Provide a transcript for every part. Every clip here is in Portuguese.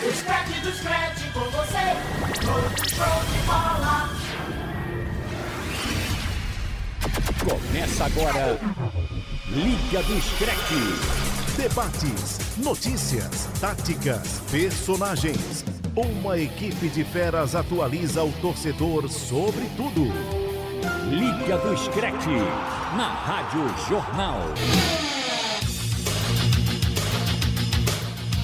O scratch do scratch com você, no de. Começa agora, Liga do Scratch. Debates, notícias, táticas, personagens. Uma equipe de feras atualiza o torcedor sobre tudo. Liga do Scratch, na Rádio Jornal.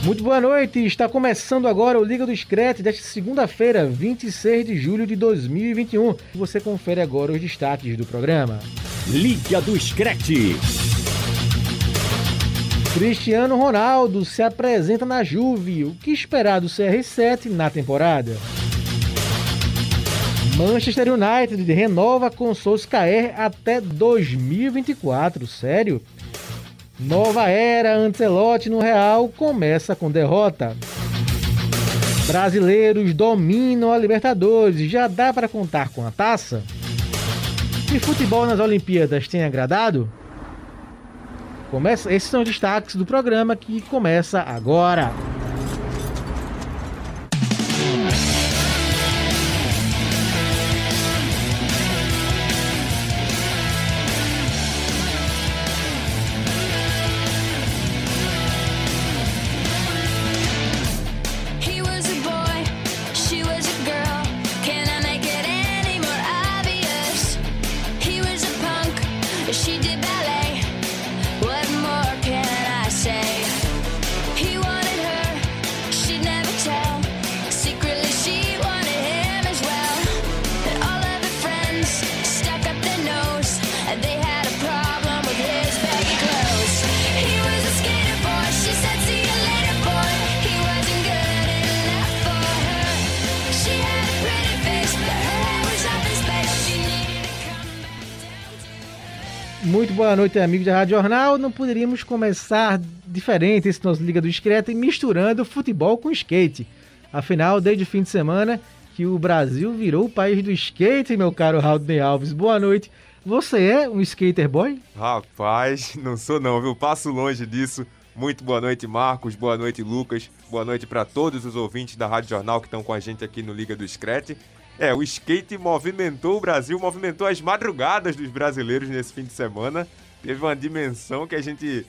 Muito boa noite, está começando agora o Liga do Scratch desta segunda-feira, 26 de julho de 2021. Você confere agora os destaques do programa. Liga do Scratch. Cristiano Ronaldo se apresenta na Juve. O que esperar do CR7 na temporada? Manchester United renova com Solskjaer até 2024. Sério? Nova era Ancelotti no Real começa com derrota. Brasileiros dominam a Libertadores. Já dá para contar com a taça? E futebol nas Olimpíadas tem agradado? Começa, esses são os destaques do programa que começa agora. Boa noite, amigos da Rádio Jornal. Não poderíamos começar diferente esse nosso Liga do Discreto e misturando futebol com skate. Afinal, desde o fim de semana que o Brasil virou o país do skate, meu caro Raul Alves. Boa noite. Você é um skater boy? Rapaz, não sou não, viu? Passo longe disso. Muito boa noite, Marcos. Boa noite, Lucas. Boa noite para todos os ouvintes da Rádio Jornal que estão com a gente aqui no Liga do Screte. É, o skate movimentou o Brasil, movimentou as madrugadas dos brasileiros nesse fim de semana. Teve uma dimensão que a gente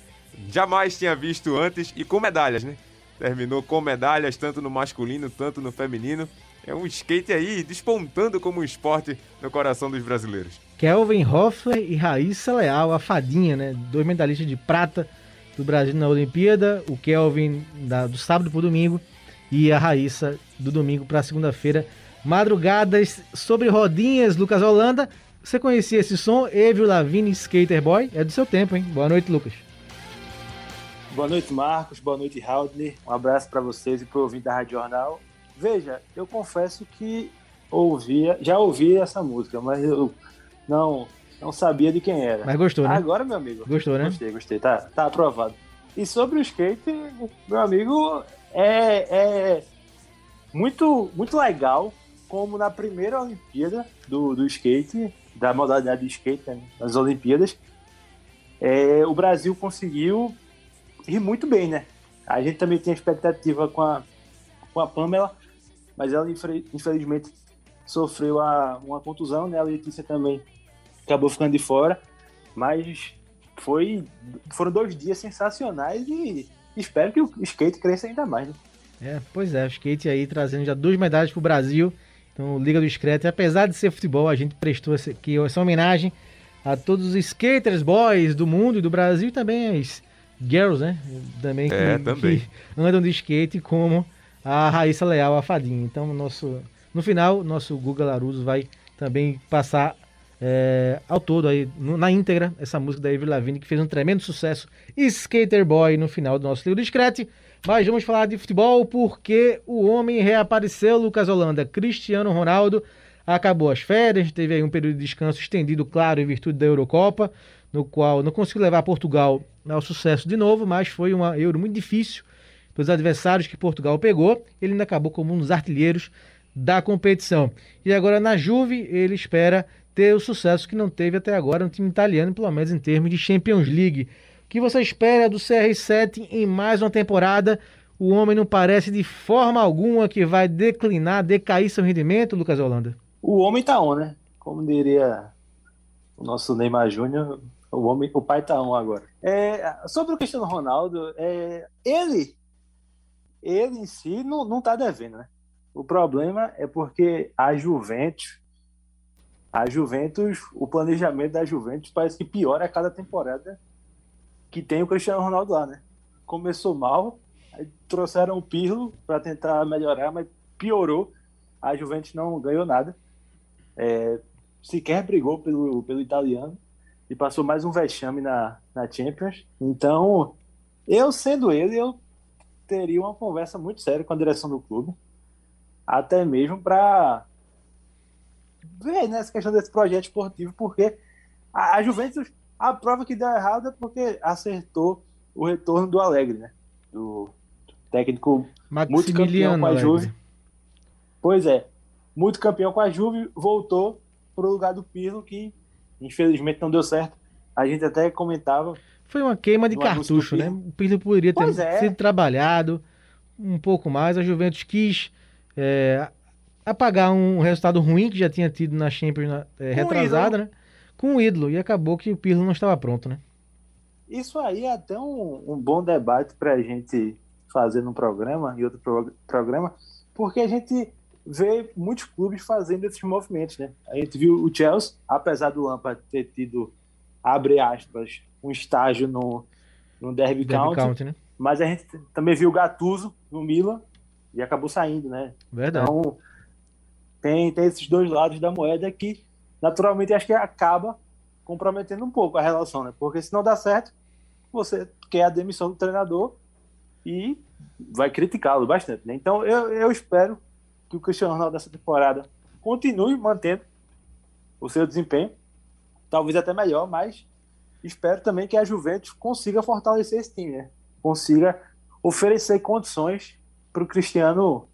jamais tinha visto antes e com medalhas, né? Terminou com medalhas tanto no masculino, tanto no feminino. É um skate aí despontando como um esporte no coração dos brasileiros. Kelvin Hoffler e Raíssa Leal, a fadinha, né? Dois medalhistas de prata do Brasil na Olimpíada. O Kelvin da- do sábado para o domingo e a Raíssa do domingo para segunda-feira. Madrugadas sobre rodinhas, Lucas Holanda. Você conhecia esse som? Evil Lavigne Skater Boy? É do seu tempo, hein? Boa noite, Lucas. Boa noite, Marcos. Boa noite, Haldner. Um abraço para vocês e para o ouvinte da Rádio Jornal. Veja, eu confesso que ouvia, já ouvi essa música, mas eu não, não sabia de quem era. Mas gostou, né? Agora, meu amigo. Gostou, né? Gostei, gostei. Tá, tá aprovado. E sobre o skate, meu amigo, é, é muito, muito legal como na primeira Olimpíada do, do skate, da modalidade de skate, né, nas Olimpíadas, é, o Brasil conseguiu ir muito bem, né? A gente também tinha expectativa com a, com a Pamela, mas ela infelizmente sofreu a, uma contusão, né? A Letícia também acabou ficando de fora, mas foi, foram dois dias sensacionais e espero que o skate cresça ainda mais, né? É, pois é, o skate aí trazendo já duas medalhas pro Brasil. Então, Liga do Screte, apesar de ser futebol, a gente prestou aqui essa homenagem a todos os skaters boys do mundo e do Brasil e também as girls, né? Também que, É, também. que andam de skate como a Raíssa Leal, a fadinha. Então, nosso, no final, nosso Guga Laruso vai também passar é, ao todo aí, na íntegra, essa música da Avril Lavigne, que fez um tremendo sucesso, Skater Boy, no final do nosso livro discreto. Mas vamos falar de futebol porque o homem reapareceu, Lucas Holanda. Cristiano Ronaldo acabou as férias, teve aí um período de descanso estendido, claro, em virtude da Eurocopa, no qual não conseguiu levar Portugal ao sucesso de novo, mas foi uma Euro muito difícil dos adversários que Portugal pegou. Ele ainda acabou como um dos artilheiros da competição. E agora na Juve, ele espera ter o sucesso que não teve até agora no time italiano, pelo menos em termos de Champions League. Que você espera do CR7 em mais uma temporada? o homem não parece de forma alguma que vai declinar, decair seu rendimento, Lucas Holanda? O homem tá on, né? Como diria o nosso Neymar Júnior, o homem, o pai tá on agora. É, sobre o Cristiano Ronaldo, é, ele, ele em si não, não tá devendo, né? O problema é porque a Juventus, a Juventus, o planejamento da Juventus parece que piora a cada temporada que tem o Cristiano Ronaldo lá, né? Começou mal, aí trouxeram o Pirlo para tentar melhorar, mas piorou. A Juventus não ganhou nada. É, sequer brigou pelo, pelo italiano e passou mais um vexame na, na Champions. Então, eu sendo ele, eu teria uma conversa muito séria com a direção do clube, até mesmo para ver nessa questão desse projeto esportivo, porque a, a Juventus, a prova que deu errado é porque acertou o retorno do Alegre, né? Do técnico muito campeão com a Alegre. Juve. Pois é, muito campeão com a Juve, voltou pro lugar do Pirlo, que infelizmente não deu certo. A gente até comentava, Foi uma queima de cartucho, né? O Pirlo poderia ter é. sido trabalhado um pouco mais. A Juventus quis é, apagar um resultado ruim que já tinha tido na Champions é, o retrasada, né? Com o ídolo. E acabou que o Pirlo não estava pronto, né? isso aí é até um, um bom debate para a gente fazer num programa e outro pro- programa, porque a gente vê muitos clubes fazendo esses movimentos, né? A gente viu o Chelsea, apesar do Lampard ter tido, abre aspas, um estágio no, no Derby, Derby County, County, né? mas a gente também viu o Gattuso no Milan e acabou saindo, né? Verdade. Então, tem, tem esses dois lados da moeda que, naturalmente, acho que acaba comprometendo um pouco a relação, né? Porque se não dá certo, você quer a demissão do treinador e vai criticá-lo bastante, né? Então, eu, eu espero que o Cristiano Ronaldo dessa temporada continue mantendo o seu desempenho, talvez até melhor, mas espero também que a Juventus consiga fortalecer esse time, né? Consiga oferecer condições para o Cristiano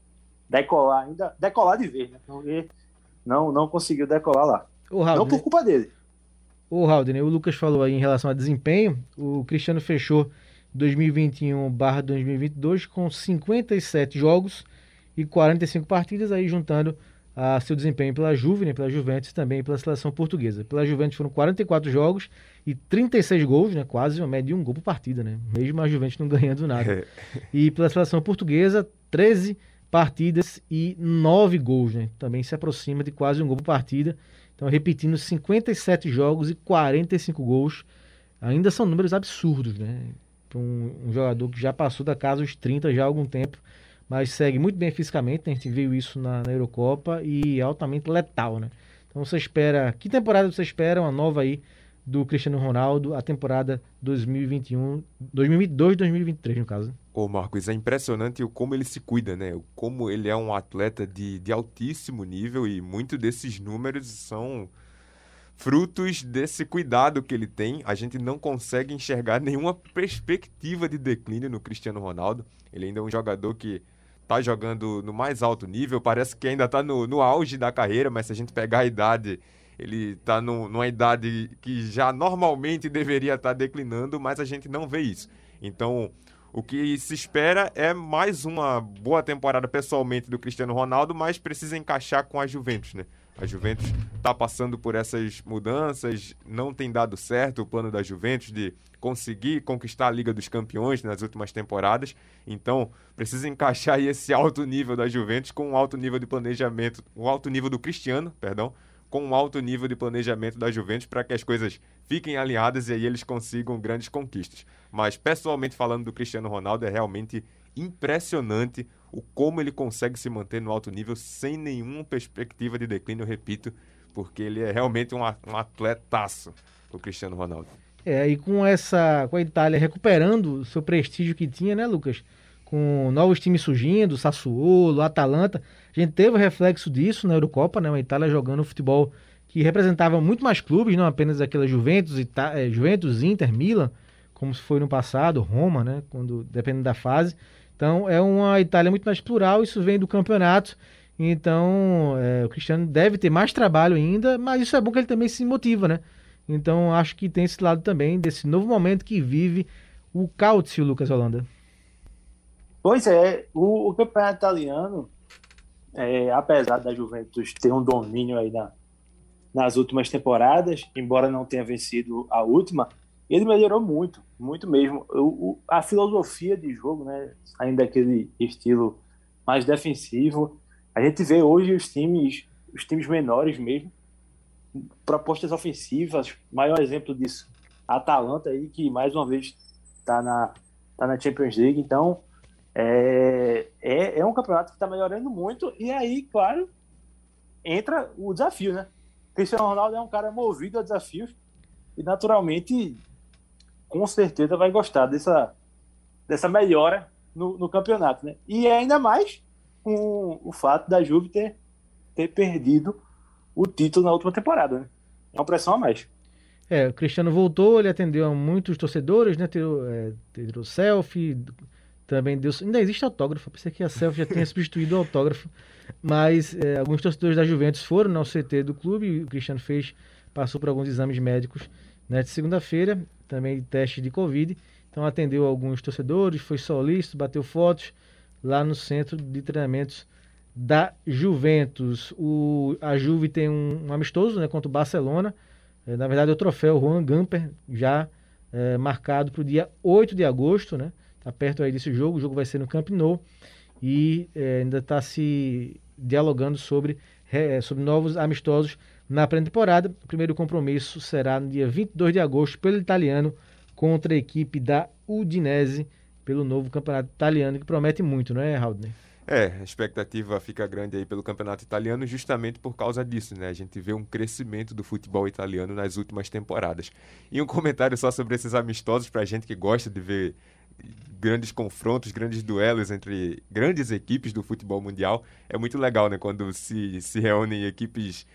decolar ainda, decolar de vez, né? Porque não, não conseguiu decolar lá. O Não Raul, por culpa dele. O Haldner, o Lucas falou aí em relação a desempenho, o Cristiano fechou 2021/2022 com 57 jogos e 45 partidas, aí juntando a seu desempenho pela Juve, né, pela Juventus e também pela seleção portuguesa. Pela Juventus foram 44 jogos e 36 gols, né, quase uma média de um gol por partida, né, mesmo a Juventus não ganhando nada. E pela seleção portuguesa, 13 partidas e 9 gols, né? Também se aproxima de quase um gol por partida. Então, repetindo, 57 jogos e 45 gols. Ainda são números absurdos, né? Para um, um jogador que já passou da casa dos 30 já há algum tempo, mas segue muito bem fisicamente. né? A gente viu isso na, na Eurocopa e altamente letal, né? Então, você espera. Que temporada você espera? Uma nova aí do Cristiano Ronaldo, a temporada 2021, 2022, 2023, no caso. Ô Marcos, é impressionante o como ele se cuida, né? O como ele é um atleta de, de altíssimo nível e muito desses números são frutos desse cuidado que ele tem. A gente não consegue enxergar nenhuma perspectiva de declínio no Cristiano Ronaldo. Ele ainda é um jogador que tá jogando no mais alto nível, parece que ainda tá no, no auge da carreira, mas se a gente pegar a idade, ele tá no- numa idade que já normalmente deveria estar declinando, mas a gente não vê isso. Então, o que se espera é mais uma boa temporada pessoalmente do Cristiano Ronaldo, mas precisa encaixar com a Juventus, né? A Juventus está passando por essas mudanças, não tem dado certo o plano da Juventus de conseguir conquistar a Liga dos Campeões nas últimas temporadas. Então, precisa encaixar esse alto nível da Juventus com um alto nível de planejamento, um alto nível do Cristiano, perdão, com um alto nível de planejamento da Juventus para que as coisas fiquem alinhadas e aí eles consigam grandes conquistas. Mas pessoalmente falando do Cristiano Ronaldo é realmente impressionante o como ele consegue se manter no alto nível sem nenhuma perspectiva de declínio, repito, porque ele é realmente um, um atletaço, o Cristiano Ronaldo. É, e com essa, com a Itália recuperando o seu prestígio que tinha, né, Lucas? Com novos times surgindo, Sassuolo, Atalanta, a gente teve o reflexo disso na Eurocopa, né? A Itália jogando futebol que representava muito mais clubes, não apenas aquela Juventus, Ita eh, Juventus, Inter, Milan, como foi no passado, Roma, né? Quando dependendo da fase. Então é uma Itália muito mais plural, isso vem do campeonato. Então eh, o Cristiano deve ter mais trabalho ainda, mas isso é bom que ele também se motiva, né? Então acho que tem esse lado também, desse novo momento que vive o Cáutio, Lucas Holanda. Pois é, o, o campeonato italiano, é, apesar da Juventus ter um domínio aí na, nas últimas temporadas, embora não tenha vencido a última, ele melhorou muito, muito mesmo. O, o- a filosofia de jogo, né, saindo daquele estilo mais defensivo, a gente vê hoje os times, os times menores mesmo, propostas ofensivas. Maior exemplo disso, a Atalanta aí que mais uma vez está na tá na Champions League. Então é, é, é um campeonato que está melhorando muito e aí, claro, entra o desafio, né? Cristiano Ronaldo é um cara movido a desafios e naturalmente, com certeza vai gostar dessa dessa melhora no, no campeonato, né? E ainda mais com o fato da Juve ter, ter perdido o título na última temporada, né? É uma pressão a mais. É, o Cristiano voltou, ele atendeu a muitos torcedores, né? Tirou, é, tirou selfie, também deu. Ainda existe autógrafo, pensei que a selfie já tinha substituído o autógrafo. Mas é, alguns torcedores da Juventus foram ao CT do clube o Cristiano fez, passou por alguns exames médicos nesta segunda-feira, também teste de Covid. Então atendeu alguns torcedores, foi solícito, bateu fotos lá no centro de treinamentos da Juventus. O, a Juve tem um, um amistoso né, contra o Barcelona. É, na verdade, é o troféu Juan Gamper, já é, marcado para o dia 8 de agosto, né? Tá perto aí desse jogo. O jogo vai ser no Camp Nou e é, ainda está se dialogando sobre, é, sobre novos amistosos na pré-temporada. O primeiro compromisso será no dia 22 de agosto pelo italiano contra a equipe da Udinese pelo novo campeonato italiano que promete muito, não é, Haldner? É, a expectativa fica grande aí pelo campeonato italiano justamente por causa disso, né? A gente vê um crescimento do futebol italiano nas últimas temporadas. E um comentário só sobre esses amistosos pra gente que gosta de ver grandes confrontos, grandes duelos entre grandes equipes do futebol mundial. É muito legal, né? Quando se, se reúnem equipes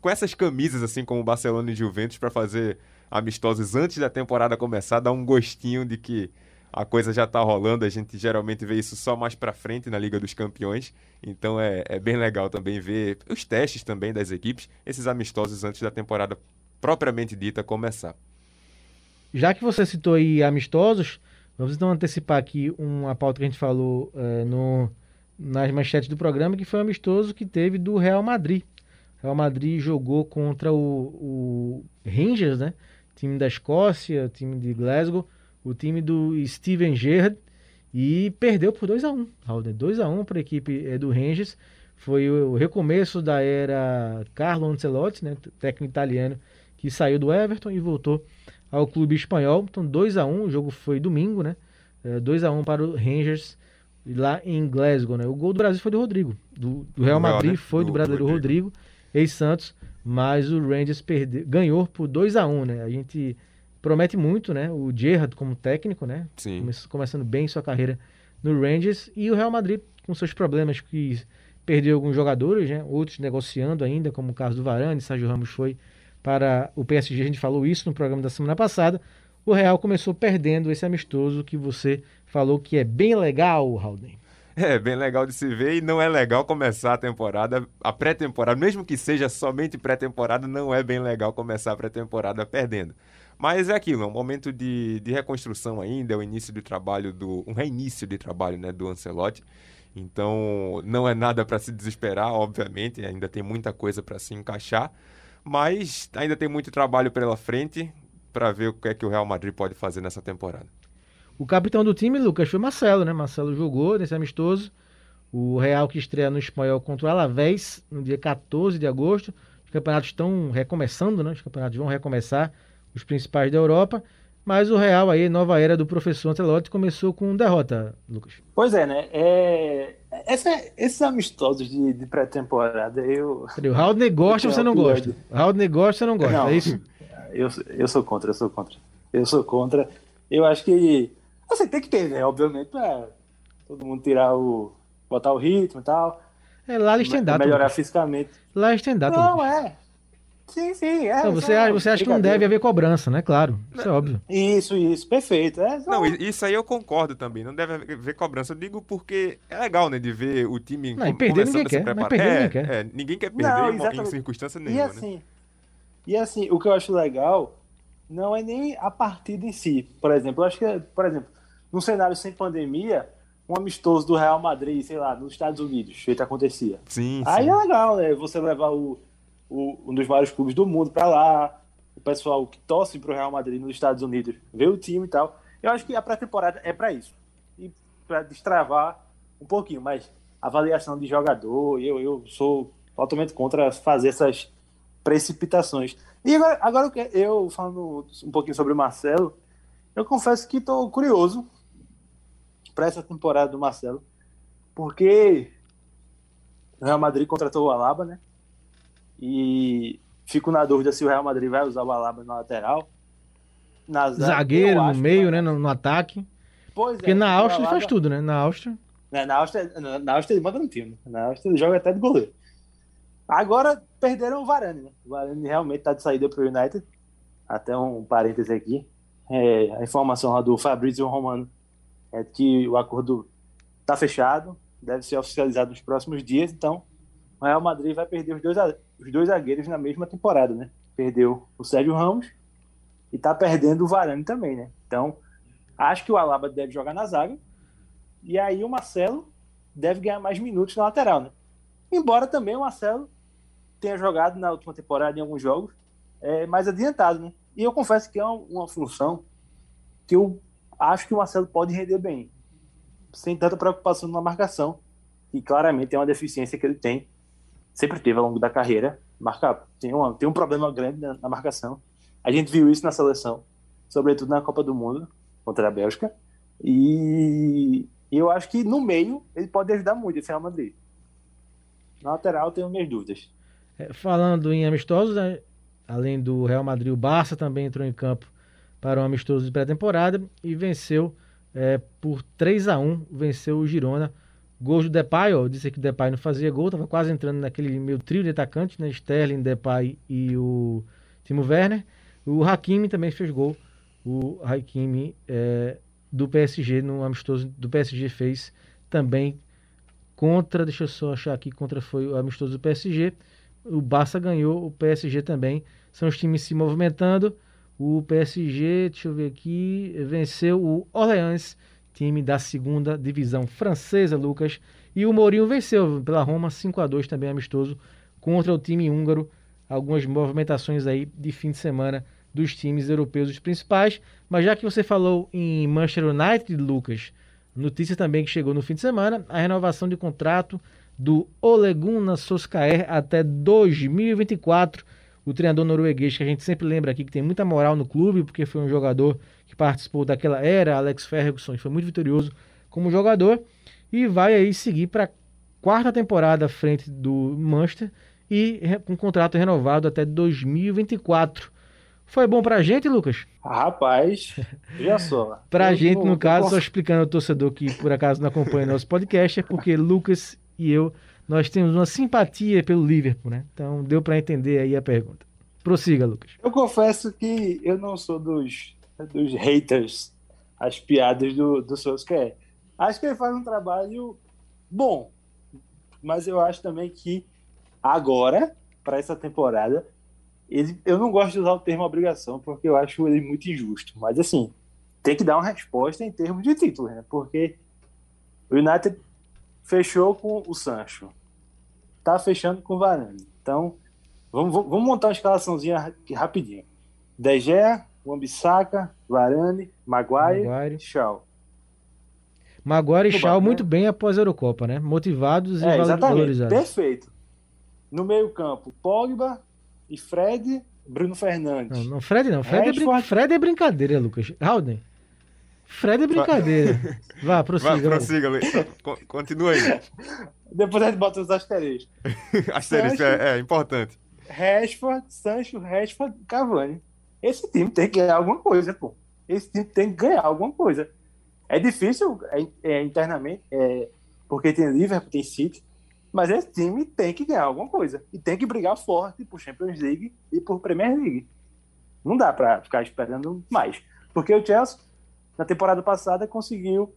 com essas camisas, assim como Barcelona e Juventus, para fazer amistosos antes da temporada começar, dá um gostinho de que a coisa já tá rolando. A gente geralmente vê isso só mais para frente na Liga dos Campeões. Então é, é bem legal também ver os testes também das equipes, esses amistosos antes da temporada propriamente dita começar. Já que você citou aí amistosos, vamos então antecipar aqui uma pauta que a gente falou eh, no, nas manchetes do programa, que foi o amistoso que teve do Real Madrid. O Real Madrid jogou contra o, o Rangers, né? Time da Escócia, time de Glasgow, o time do Steven Gerrard e perdeu por 2 a 1 um, 2 a 1 para a equipe eh, do Rangers. Foi o recomeço da era Carlo Ancelotti, né? técnico italiano, que saiu do Everton e voltou ao clube espanhol. Então 2 a 1 o jogo foi domingo, né? 2 a 1 para o Rangers lá em Glasgow, né? O gol do Brasil foi do Rodrigo, do, do Real Madrid né? foi do, Do brasileiro Rodrigo. Rodrigo, ex-Santos, mas o Rangers perdeu, ganhou por 2 a 1 né? A gente promete muito, né? O Gerrard como técnico, né? Sim. Come- começando bem sua carreira no Rangers e o Real Madrid com seus problemas que perdeu alguns jogadores, né? Outros negociando ainda, como o caso do Varane, Sérgio Ramos foi para o PSG, a gente falou isso no programa da semana passada. O Real começou perdendo esse amistoso que você falou que é bem legal, Haldane. É, bem legal de se ver e não é legal começar a temporada, a pré-temporada, mesmo que seja somente pré-temporada, não é bem legal começar a pré-temporada perdendo. Mas é aquilo, é um momento de, de reconstrução ainda, é o início de trabalho do. um reinício de trabalho né, do Ancelotti. Então não é nada para se desesperar, obviamente, ainda tem muita coisa para se encaixar, mas ainda tem muito trabalho pela frente para ver o que é que o Real Madrid pode fazer nessa temporada. O capitão do time, Lucas, foi Marcelo, né? Marcelo jogou nesse amistoso. O Real que estreia no espanhol contra o Alavés no dia 14 de agosto. Os campeonatos estão recomeçando, né? Os campeonatos vão recomeçar, os principais da Europa. Mas o Real aí, nova era do professor Ancelotti, começou com derrota, Lucas. Pois é, né? É... Essa- esses amistosos de, de pré-temporada, eu, O Haldner gosta ou você não gosta? O Haldner gosta você não gosta, Não. é isso? eu, eu sou contra, eu sou contra. Eu sou contra. Eu acho que. Assim, tem que ter, né? Obviamente, pra todo mundo tirar o. botar o ritmo e tal. É lá eles têm data. melhorar fisicamente. Lá eles têm data. Não, é. Sim, sim. É, Não, você, acha- você acha que não deve haver cobrança, né? Claro, isso é óbvio. Isso, isso, perfeito. É, só- Não, isso aí eu concordo também. Não deve haver cobrança. Eu digo porque é legal, né? De ver o time Não, e com- perder começando ninguém quer, mas preparar. perder é, ninguém quer. é, ninguém quer perder Não, em mo- em, exatamente. circunstância E nenhuma, né? assim, e assim, o que eu acho legal não é nem a partida em si. Por exemplo, eu acho que, por exemplo, num cenário sem pandemia, um amistoso do Real Madrid, sei lá, nos Estados Unidos, feito acontecia. Sim, Aí sim. é legal, né? Você levar o, o- um dos maiores clubes do mundo pra lá, o pessoal que torce pro Real Madrid nos Estados Unidos, ver o time e tal. Eu acho que a pré-temporada é pra isso. E pra destravar um pouquinho, mas avaliação de jogador, eu, eu sou totalmente contra fazer essas precipitações. E agora, agora eu falando um pouquinho sobre o Marcelo, eu confesso que tô curioso para essa temporada do Marcelo, porque o Real Madrid contratou o Alaba, né? E fico na dúvida se o Real Madrid vai usar o Alaba na lateral. Na zaga, Zagueiro no meio, né? No, no ataque. Pois Porque é, na Áustria ele Alaba- faz tudo, né? Na Áustria. né, Na Áustria, na, na Áustria ele manda no time. Na Áustria ele joga até de goleiro. Agora perderam o Varane, né? O Varane realmente tá de saída pro United. Até um parêntese aqui. É, a informação lá do Fabrício Romano é que o acordo tá fechado, deve ser oficializado nos próximos dias, então o Real Madrid vai perder os dois, a- os dois zagueiros na mesma temporada, né? Perdeu o Sérgio Ramos e tá perdendo o Varane também, né? Então, acho que o Alaba deve jogar na zaga e aí o Marcelo deve ganhar mais minutos na lateral, né? Embora também o Marcelo tenha jogado na última temporada em alguns jogos é, mais adiantado, né? E eu confesso que é uma, uma função que eu acho que o Marcelo pode render bem, sem tanta preocupação na marcação, e claramente é uma deficiência que ele tem, sempre teve ao longo da carreira, marca, tem, uma, tem um problema grande na, na marcação. A gente viu isso na seleção, sobretudo na Copa do Mundo contra a Bélgica, e eu acho que no meio ele pode ajudar muito esse Real Madrid. Na lateral tenho minhas dúvidas. É, falando em amistosos, né, além do Real Madrid, o Barça também entrou em campo para um amistoso de pré-temporada e venceu é, por 3 a 1 venceu o Girona. Gols do Depay, ó, disse que o Depay não fazia gol, estava quase entrando naquele meio trio de atacantes, né, Sterling, Depay e o Timo Werner. O Hakimi também fez gol, o Hakimi é, do PSG, no amistoso do PSG fez também contra, deixa eu só achar aqui, contra foi o amistoso do PSG. O Barça ganhou, o PSG também. São os times se movimentando. O PSG, deixa eu ver aqui, venceu o Orleans, time da segunda divisão francesa, Lucas. E o Mourinho venceu pela Roma 5 a 2 também amistoso contra o time húngaro. Algumas movimentações aí de fim de semana dos times europeus, os principais. Mas já que você falou em Manchester United, Lucas, notícia também que chegou no fim de semana, a renovação de contrato do Ole Gunnar Solskjaer até 2024. O treinador norueguês que a gente sempre lembra aqui que tem muita moral no clube, porque foi um jogador que participou daquela era, Alex Ferguson, foi muito vitorioso como jogador e vai aí seguir para quarta temporada à frente do Manchester e com contrato renovado até 2024. Foi bom pra gente, Lucas? Rapaz, já só. Pra Eu gente, não- no caso, eu só explicando ao torcedor que por acaso não acompanha nosso podcast, é porque Lucas e eu, nós temos uma simpatia pelo Liverpool, né? Então deu pra entender aí a pergunta. Prossiga, Lucas. Eu confesso que eu não sou dos, dos haters, as piadas do, do Solskjaer. Acho que ele faz um trabalho bom, mas eu acho também que agora, para essa temporada, ele, eu não gosto de usar o termo obrigação, porque eu acho ele muito injusto. Mas assim, tem que dar uma resposta em termos de título, né? Porque o United fechou com o Sancho, tá fechando com o Varane. Então, Vamos, vamos montar uma escalaçãozinha rapidinho. De Gea, Wan-Bissaka, Varane, Maguire, Maguire. Shaw. Maguire e Shaw né? muito bem após a Eurocopa, né? Motivados e É, valorizados. Perfeito. No meio campo, Pogba e Fred, Bruno Fernandes. Não, não, Fred não. Fred é, brin-. Fred é brincadeira, Lucas. Rauden. Fred é brincadeira. Vá, Vai, prossiga. vai. prossiga, Continua aí. Depois a gente bota os asteriscos. Asterisco é, é importante. Rashford, Sancho, Rashford, Cavani. Esse time tem que ganhar alguma coisa, pô. Esse time tem que ganhar alguma coisa. É difícil é, é, internamente, é, porque tem Liverpool, tem City, mas esse time tem que ganhar alguma coisa. E tem que brigar forte por Champions League e por Premier League. Não dá pra ficar esperando mais. Porque o Chelsea, na temporada passada, conseguiu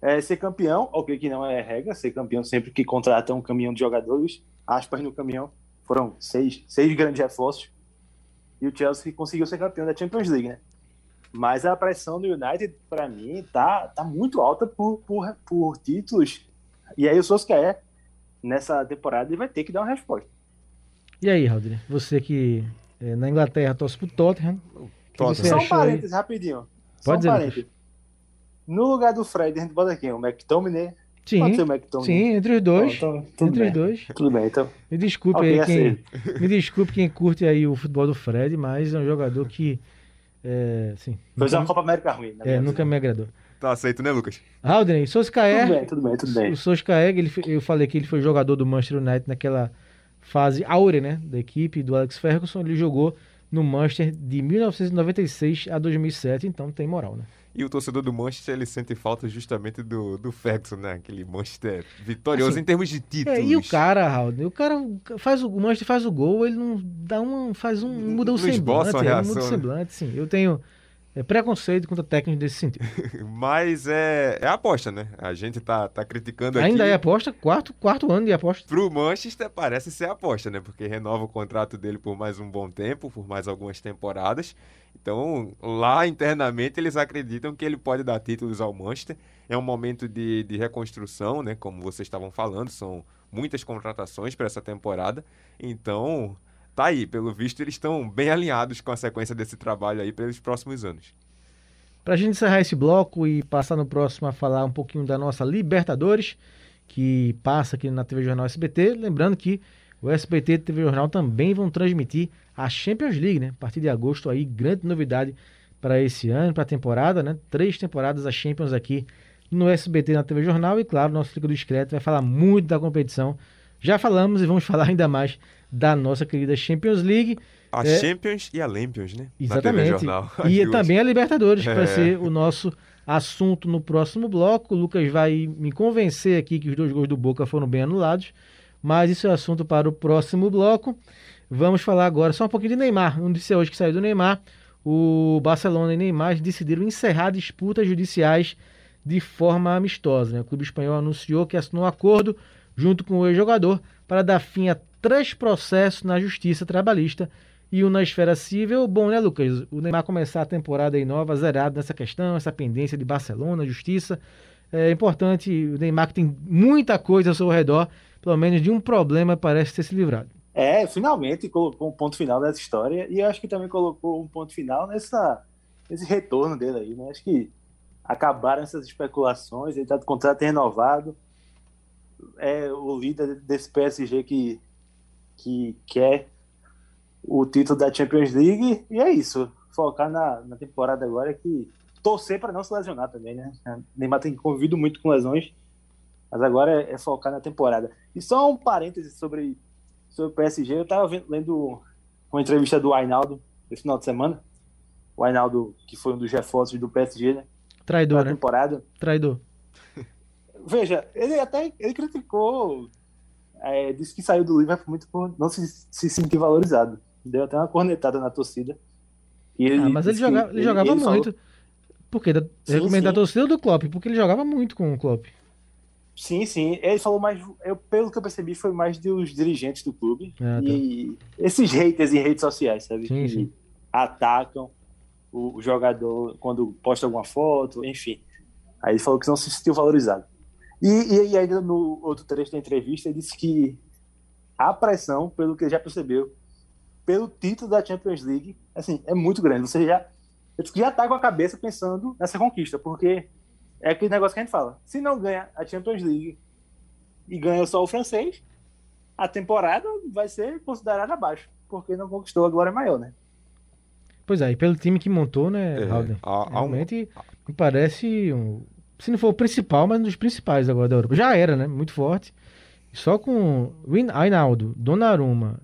é, ser campeão, ok que não é regra, ser campeão sempre que contrata um caminhão de jogadores, aspas no caminhão, foram seis, seis grandes reforços, e o Chelsea conseguiu ser campeão da Champions League, né? Mas a pressão do United, para mim, tá, tá muito alta por, por, por títulos. E aí o Solskjaer, nessa temporada, ele vai ter que dar uma resposta. E aí, Rodney? Você que é, na Inglaterra torce pro Tottenham. Tottenham. Só um achou aí? parênteses, rapidinho. Só Pode um dizer, parênteses. No lugar do Fred, a gente bota aqui o McTominay. Sim, Pode ser o McTominay. sim, entre os dois. Então, tudo entre bem. os dois. Tudo bem, então. Me desculpe aí quem, aceito. me desculpe quem curte aí o futebol do Fred, mas é um jogador que é, sim, Foi uma nunca, Copa América ruim. na é, nunca me agradou. Tá aceito, né, Lucas? Haldren, Solskjaer, Tudo bem, tudo bem, tudo bem. o Solskjaer, ele, eu falei que ele foi jogador do Manchester United naquela fase áurea, né, da equipe do Alex Ferguson, ele jogou no Manchester de 1996 a 2007, então tem moral, né? E o torcedor do Manchester, ele sente falta justamente do, do Ferguson, né? Aquele Manchester vitorioso Assim, em termos de títulos. É, e o cara, Haldren, o cara faz o, o Manchester faz o gol, ele não dá um, faz um, muda o semblante, é, reação, muda o né? semblante, sim. Eu tenho é, preconceito contra técnicos desse sentido. Mas é, é aposta, né? A gente tá, tá criticando aqui. Ainda é aposta, quarto, quarto ano de aposta. Pro Manchester parece ser aposta, né? Porque renova o contrato dele por mais um bom tempo, por mais algumas temporadas. Então, lá internamente, eles acreditam que ele pode dar títulos ao Manchester. É um momento de, de reconstrução, né? Como vocês estavam falando, são muitas contratações para essa temporada. Então, tá aí. Pelo visto, eles estão bem alinhados com a sequência desse trabalho aí pelos próximos anos. Pra gente encerrar esse bloco e passar no próximo a falar um pouquinho da nossa Libertadores, que passa aqui na TV Jornal SBT. Lembrando que o SBT e a TV Jornal também vão transmitir a Champions League, né? A partir de agosto aí, grande novidade para esse ano, para a temporada, né? Três temporadas a Champions aqui no SBT na TV Jornal e claro, nosso Liga do Discreto vai falar muito da competição. Já falamos e vamos falar ainda mais da nossa querida Champions League. A É. Champions e a Lampions, né? Exatamente. E também a Libertadores, que vai É. ser o nosso assunto no próximo bloco. O Lucas vai me convencer aqui que os dois gols do Boca foram bem anulados, mas isso é assunto para o próximo bloco. Vamos falar agora só um pouquinho de Neymar. Não disse hoje que saiu do Neymar. O Barcelona e Neymar decidiram encerrar disputas judiciais de forma amistosa. né? O clube espanhol anunciou que assinou um acordo junto com o ex-jogador para dar fim a três processos na justiça trabalhista e um na esfera civil. Bom, né, Lucas? O Neymar começar a temporada aí nova, zerado nessa questão, essa pendência de Barcelona, justiça. É importante, o Neymar que tem muita coisa ao seu redor, pelo menos de um problema parece ter se livrado. É, finalmente colocou um ponto final nessa história e eu acho que também colocou um ponto final nessa, nesse retorno dele aí, né? Acho que acabaram essas especulações, ele está o contrato renovado, é o líder desse PSG que, que quer o título da Champions League e é isso, focar na, na temporada agora que torcer para não se lesionar também, né? Neymar tem convivido muito com lesões, mas agora é, é focar na temporada. E só um parêntese sobre sobre o PSG, eu tava vendo- lendo uma entrevista do Ainaldo esse final de semana. O Ainaldo, que foi um dos reforços do PSG, né? Traidor, né? temporada. Traidor. Veja, ele até ele criticou, é, disse que saiu do Liverpool muito por não se, se sentir valorizado. Deu até uma cornetada na torcida. Ele Ah, mas ele, disse que joga- ele jogava ele falou- muito. Por quê? Da, Sim, recomendo da sim. torcida ou do Klopp? Porque ele jogava muito com o Klopp. Sim, sim. Ele falou mais. Eu, pelo que eu percebi, foi mais dos dirigentes do clube. Ah, tá. E esses haters em redes sociais, sabe? Sim, que sim. atacam o, o jogador quando posta alguma foto, enfim. Aí ele falou que não se sentiu valorizado. E, e, e ainda no outro trecho da entrevista, ele disse que a pressão, pelo que ele já percebeu, pelo título da Champions League, assim, é muito grande. Você já, ele disse que já tá com a cabeça pensando nessa conquista, porque é aquele negócio que a gente fala. Se não ganha a Champions League e ganha só o francês, a temporada vai ser considerada abaixo, porque não conquistou a glória maior, né? Pois é, e pelo time que montou, né, É, Halden? há- há um- Realmente me parece, um, se não for o principal, mas um dos principais agora da Europa. Já era, né? Muito forte. Só com o Ainaldo, Donnarumma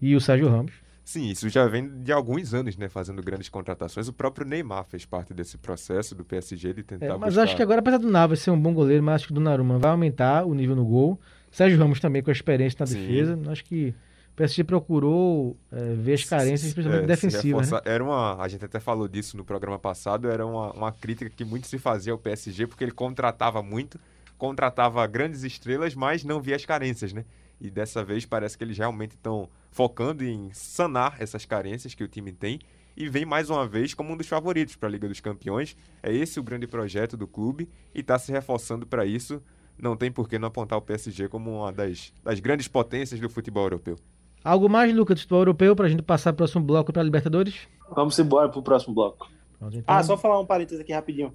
e o Sérgio Ramos. Sim, isso já vem de alguns anos, né? Fazendo grandes contratações. O próprio Neymar fez parte desse processo do PSG de tentar É, mas buscar... acho que agora, apesar do Navas ser um bom goleiro, mas acho que o Donnarumma vai aumentar o nível no gol. Sérgio Ramos também com a experiência na Sim. defesa. Acho que o PSG procurou é, ver as carências, principalmente É, defensivas. Né? Era uma, a gente até falou disso no programa passado, era uma, uma crítica que muito se fazia ao PSG, porque ele contratava muito, contratava grandes estrelas, mas não via as carências, né? E dessa vez parece que eles realmente estão focando em sanar essas carências que o time tem e vem mais uma vez como um dos favoritos para a Liga dos Campeões. É esse o grande projeto do clube e está se reforçando para isso. Não tem por que não apontar o PSG como uma das, das grandes potências do futebol europeu. Algo mais, Lucas, do futebol europeu, pra gente passar pro próximo bloco pra Libertadores? Vamos embora pro próximo bloco. Pronto, então. Ah, só falar um parênteses aqui rapidinho.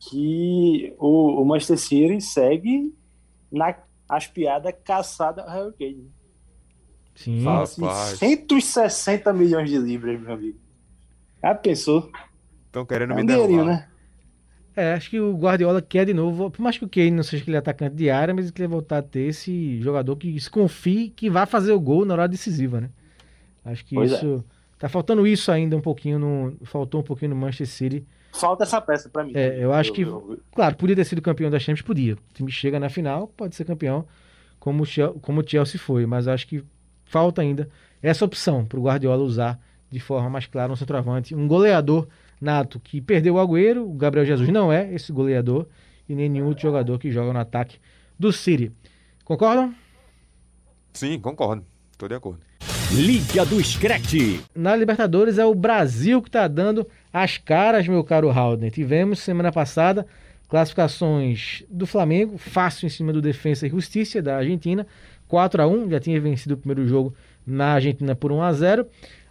Que o, o Manchester City segue na as piadas caçadas ao Harry Kane. Sim. Fala Rapaz. 160 milhões de libras, meu amigo. Já pensou? Estão querendo É me um dinheirinho, derrubar. né? É, acho que o Guardiola quer de novo, por mais que o Kane não seja aquele atacante de área, mas ele quer voltar a ter esse jogador que se confie que vai fazer o gol na hora decisiva, né? Acho que Pois é. isso. Tá faltando isso ainda um pouquinho no. Faltou um pouquinho no Manchester City. Falta essa peça pra mim. É, eu acho que- eu- Claro, podia ter sido campeão da Champions, podia. O time chega na final, pode ser campeão, como o Chel- como o Chelsea foi, mas acho que falta ainda essa opção para o Guardiola usar de forma mais clara um centroavante, um goleador nato que perdeu o Agüero, o Gabriel Jesus não é esse goleador e nem nenhum outro jogador que joga no ataque do City. Concordam? Sim, concordo. Estou de acordo. Liga do Screte. Na Libertadores é o Brasil que está dando as caras, meu caro Haldner. Tivemos semana passada classificações do Flamengo, fácil em cima do Defensa e Justiça da Argentina, 4 a 1 já tinha vencido o primeiro jogo na Argentina por 1 a 0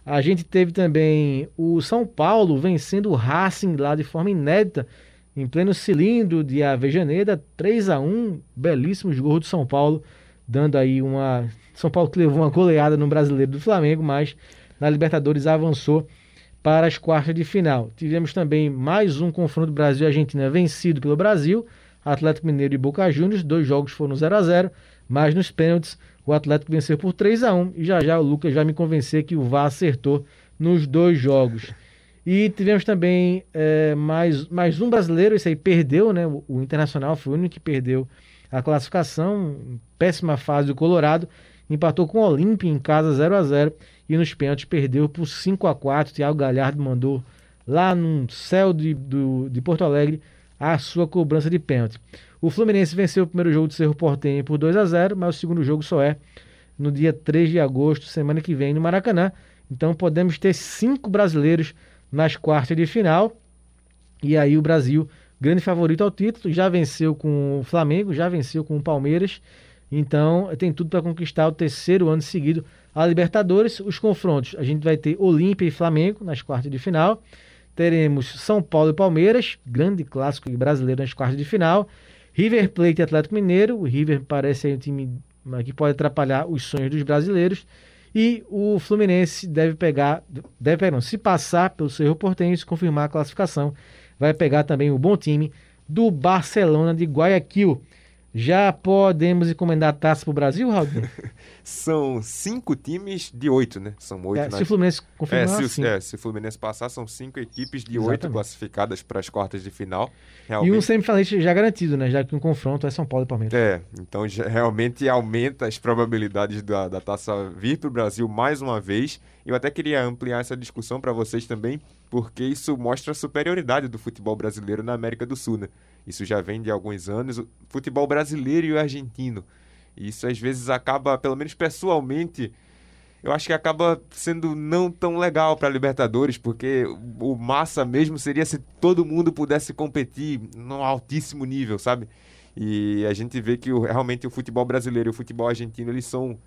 A gente teve também o São Paulo vencendo o Racing lá de forma inédita, em pleno cilindro de Avejaneda, 3 a 1 belíssimos gols do São Paulo, dando aí uma. São Paulo que levou uma goleada no brasileiro do Flamengo, mas na Libertadores avançou para as quartas de final. Tivemos também mais um confronto Brasil e Argentina vencido pelo Brasil, Atlético Mineiro e Boca Juniors, dois jogos foram 0 a 0 mas nos pênaltis o Atlético venceu por 3 a 1 e já já o Lucas vai me convencer que o VAR acertou nos dois jogos. E tivemos também eh, mais, mais um brasileiro, esse aí perdeu, né? O, o Internacional foi o único que perdeu a classificação, péssima fase do Colorado, empatou com o Olímpia em casa 0 a 0 e nos pênaltis perdeu por 5 a 4 Thiago Galhardo mandou lá no céu de, do, de Porto Alegre a sua cobrança de pênalti. O Fluminense venceu o primeiro jogo do Cerro Portenho por 2 a 0 mas o segundo jogo só é no dia 3 de agosto, semana que vem, no Maracanã. Então podemos ter cinco brasileiros nas quartas de final. E aí o Brasil, grande favorito ao título, já venceu com o Flamengo, já venceu com o Palmeiras. Então tem tudo para conquistar o terceiro ano seguido a Libertadores. Os confrontos, a gente vai ter Olímpia e Flamengo nas quartas de final. Teremos São Paulo e Palmeiras, grande clássico brasileiro nas quartas de final. River Plate e Atlético Mineiro. O River parece aí um time que pode atrapalhar os sonhos dos brasileiros. E o Fluminense deve pegar, deve pegar, não, se passar pelo Cerro Porteño, se confirmar a classificação, vai pegar também o bom time do Barcelona de Guayaquil. Já podemos encomendar a taça para o Brasil, Raul? São cinco times de oito, né? São oito É, nas- se o Fluminense É, confirmar, se, o- sim. é, se o Fluminense passar, são cinco equipes de oito Exatamente. classificadas para as quartas de final. E Realmente, um semifinalista já garantido, né? Já que um confronto é São Paulo e Palmeiras. É, então realmente aumenta as probabilidades da, da taça vir para o Brasil mais uma vez. Eu até queria ampliar essa discussão para vocês também, porque isso mostra a superioridade do futebol brasileiro na América do Sul. Né? Isso já vem de alguns anos. O futebol brasileiro e o argentino. Isso às vezes acaba, pelo menos pessoalmente, eu acho que acaba sendo não tão legal para Libertadores, porque o massa mesmo seria se todo mundo pudesse competir num altíssimo nível, sabe? E a gente vê que realmente o futebol brasileiro e o futebol argentino eles são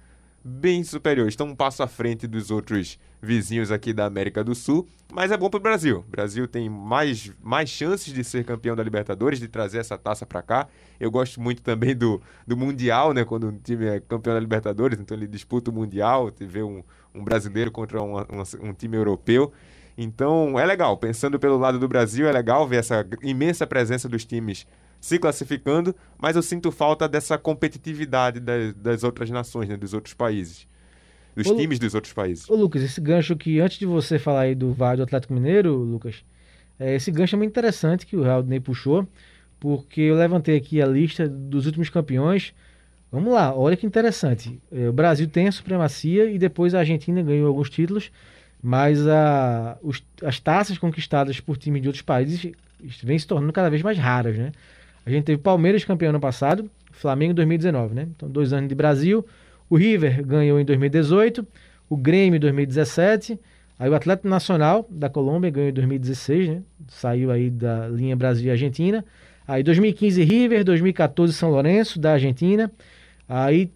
bem superiores, estão um passo à frente dos outros vizinhos aqui da América do Sul, mas é bom para o Brasil. O Brasil tem mais, mais chances de ser campeão da Libertadores, de trazer essa taça para cá. Eu gosto muito também do, do Mundial, né? Quando um time é campeão da Libertadores, então ele disputa o Mundial, vê um, um brasileiro contra um, um, um time europeu. Então é legal, pensando pelo lado do Brasil, é legal ver essa imensa presença dos times se classificando, mas eu sinto falta dessa competitividade das, das outras nações, né, dos outros países. Dos Ô, times dos outros países. Ô Lucas, esse gancho que antes de você falar aí do VAR do Atlético Mineiro, Lucas, é, esse gancho é muito interessante que o Raul puxou, porque eu levantei aqui a lista dos últimos campeões. Vamos lá, olha que interessante. É, o Brasil tem a supremacia e depois a Argentina ganhou alguns títulos, mas a, os- as taças conquistadas por times de outros países vêm se tornando cada vez mais raras, né? A gente teve Palmeiras campeão ano passado, Flamengo em 2019, né? Então, dois anos de Brasil. O River ganhou em 2018, o Grêmio em 2017, Aí o Atlético Nacional da Colômbia ganhou em 2016, né? Saiu aí da linha Brasil e Argentina. Aí 2015 River, 2014 São Lourenço da Argentina. Aí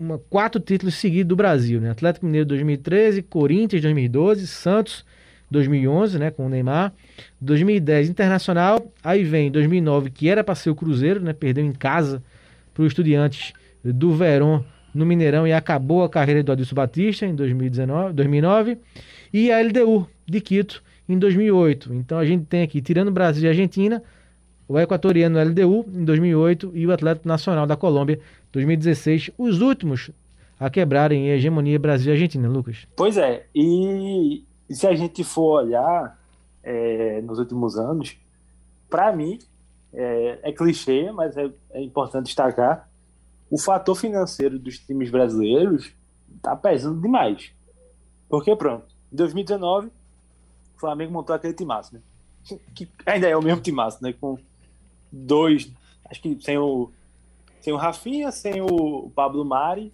uma, quatro títulos seguidos do Brasil, né? Atlético Mineiro 2013, Corinthians 2012, Santos 2011, né, com o Neymar. 2010 Internacional, aí vem 2009 que era para ser o Cruzeiro, né? Perdeu em casa para o Estudiantes do Verón no Mineirão e acabou a carreira do Adilson Batista em 2019, 2009 e a LDU de Quito em 2008. Então a gente tem aqui, tirando Brasil e Argentina, o equatoriano LDU em 2008 e o Atlético Nacional da Colômbia 2016, os últimos a quebrarem a hegemonia Brasil e Argentina, Lucas. Pois é, e se a gente for olhar é, nos últimos anos, para mim, é, é, clichê, mas é, é, importante destacar, o fator financeiro dos times brasileiros tá pesando demais. Porque, pronto, em 2019, o Flamengo montou aquele timaço, né? Que ainda é o mesmo timaço, né? Com dois, acho que sem o, sem o Rafinha, sem o Pablo Mari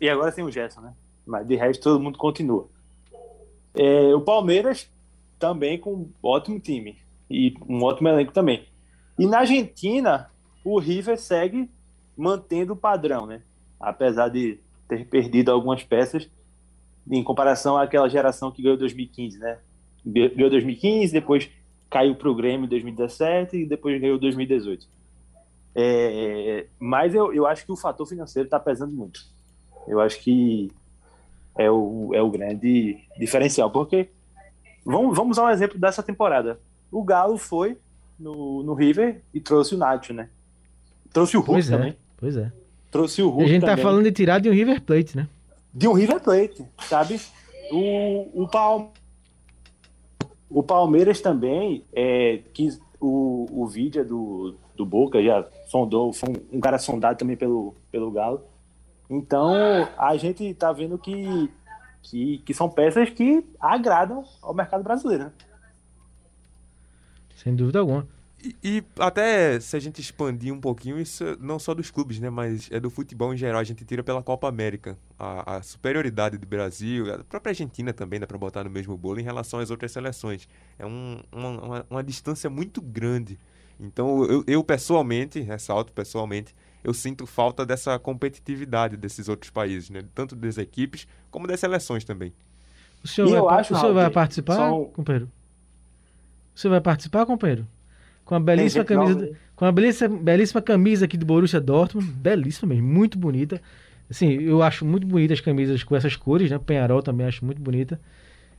e agora sem o Gerson, né? Mas de resto todo mundo continua. É, o Palmeiras também com um ótimo time e um ótimo elenco também. E na Argentina, o River segue mantendo o padrão, né? Apesar de ter perdido algumas peças em comparação àquela geração que ganhou 2015, né? Ganhou 2015, depois caiu para o Grêmio em 2017 e depois ganhou 2018. É, mas eu, eu acho que o fator financeiro está pesando muito. Eu acho que é o, é o grande diferencial, porque vamos, vamos usar um exemplo dessa temporada. O Galo foi no, no River e trouxe o Nacho, né? Trouxe o Hulk Pois é, também. pois é. Trouxe o Hulk a gente tá também. falando de tirar de um River Plate, né? de um River Plate, sabe? O, o, Pal... o Palmeiras também, é, que o, o vídeo do, do Boca já sondou, foi um, um cara sondado também pelo, pelo Galo. Então, a gente tá vendo que, que, que são peças que agradam ao mercado brasileiro, né? Sem dúvida alguma. E, e até se a gente expandir um pouquinho, isso não só dos clubes, né? Mas é do futebol em geral. A gente tira pela Copa América. A, a superioridade do Brasil, a própria Argentina também dá pra botar no mesmo bolo em relação às outras seleções. É um- uma, uma, uma distância muito grande. Então, eu, eu pessoalmente, ressalto pessoalmente, eu sinto falta dessa competitividade desses outros países, né? Tanto das equipes como das seleções também. O senhor, E vai, acho, o senhor Raul, vai participar, só companheiro? O senhor vai participar, companheiro? Com a belíssima camisa, do- né? com a belíssima, belíssima camisa aqui do Borussia Dortmund, belíssima mesmo, muito bonita. Assim, eu acho muito bonitas as camisas com essas cores, né? Penharol também acho muito bonita.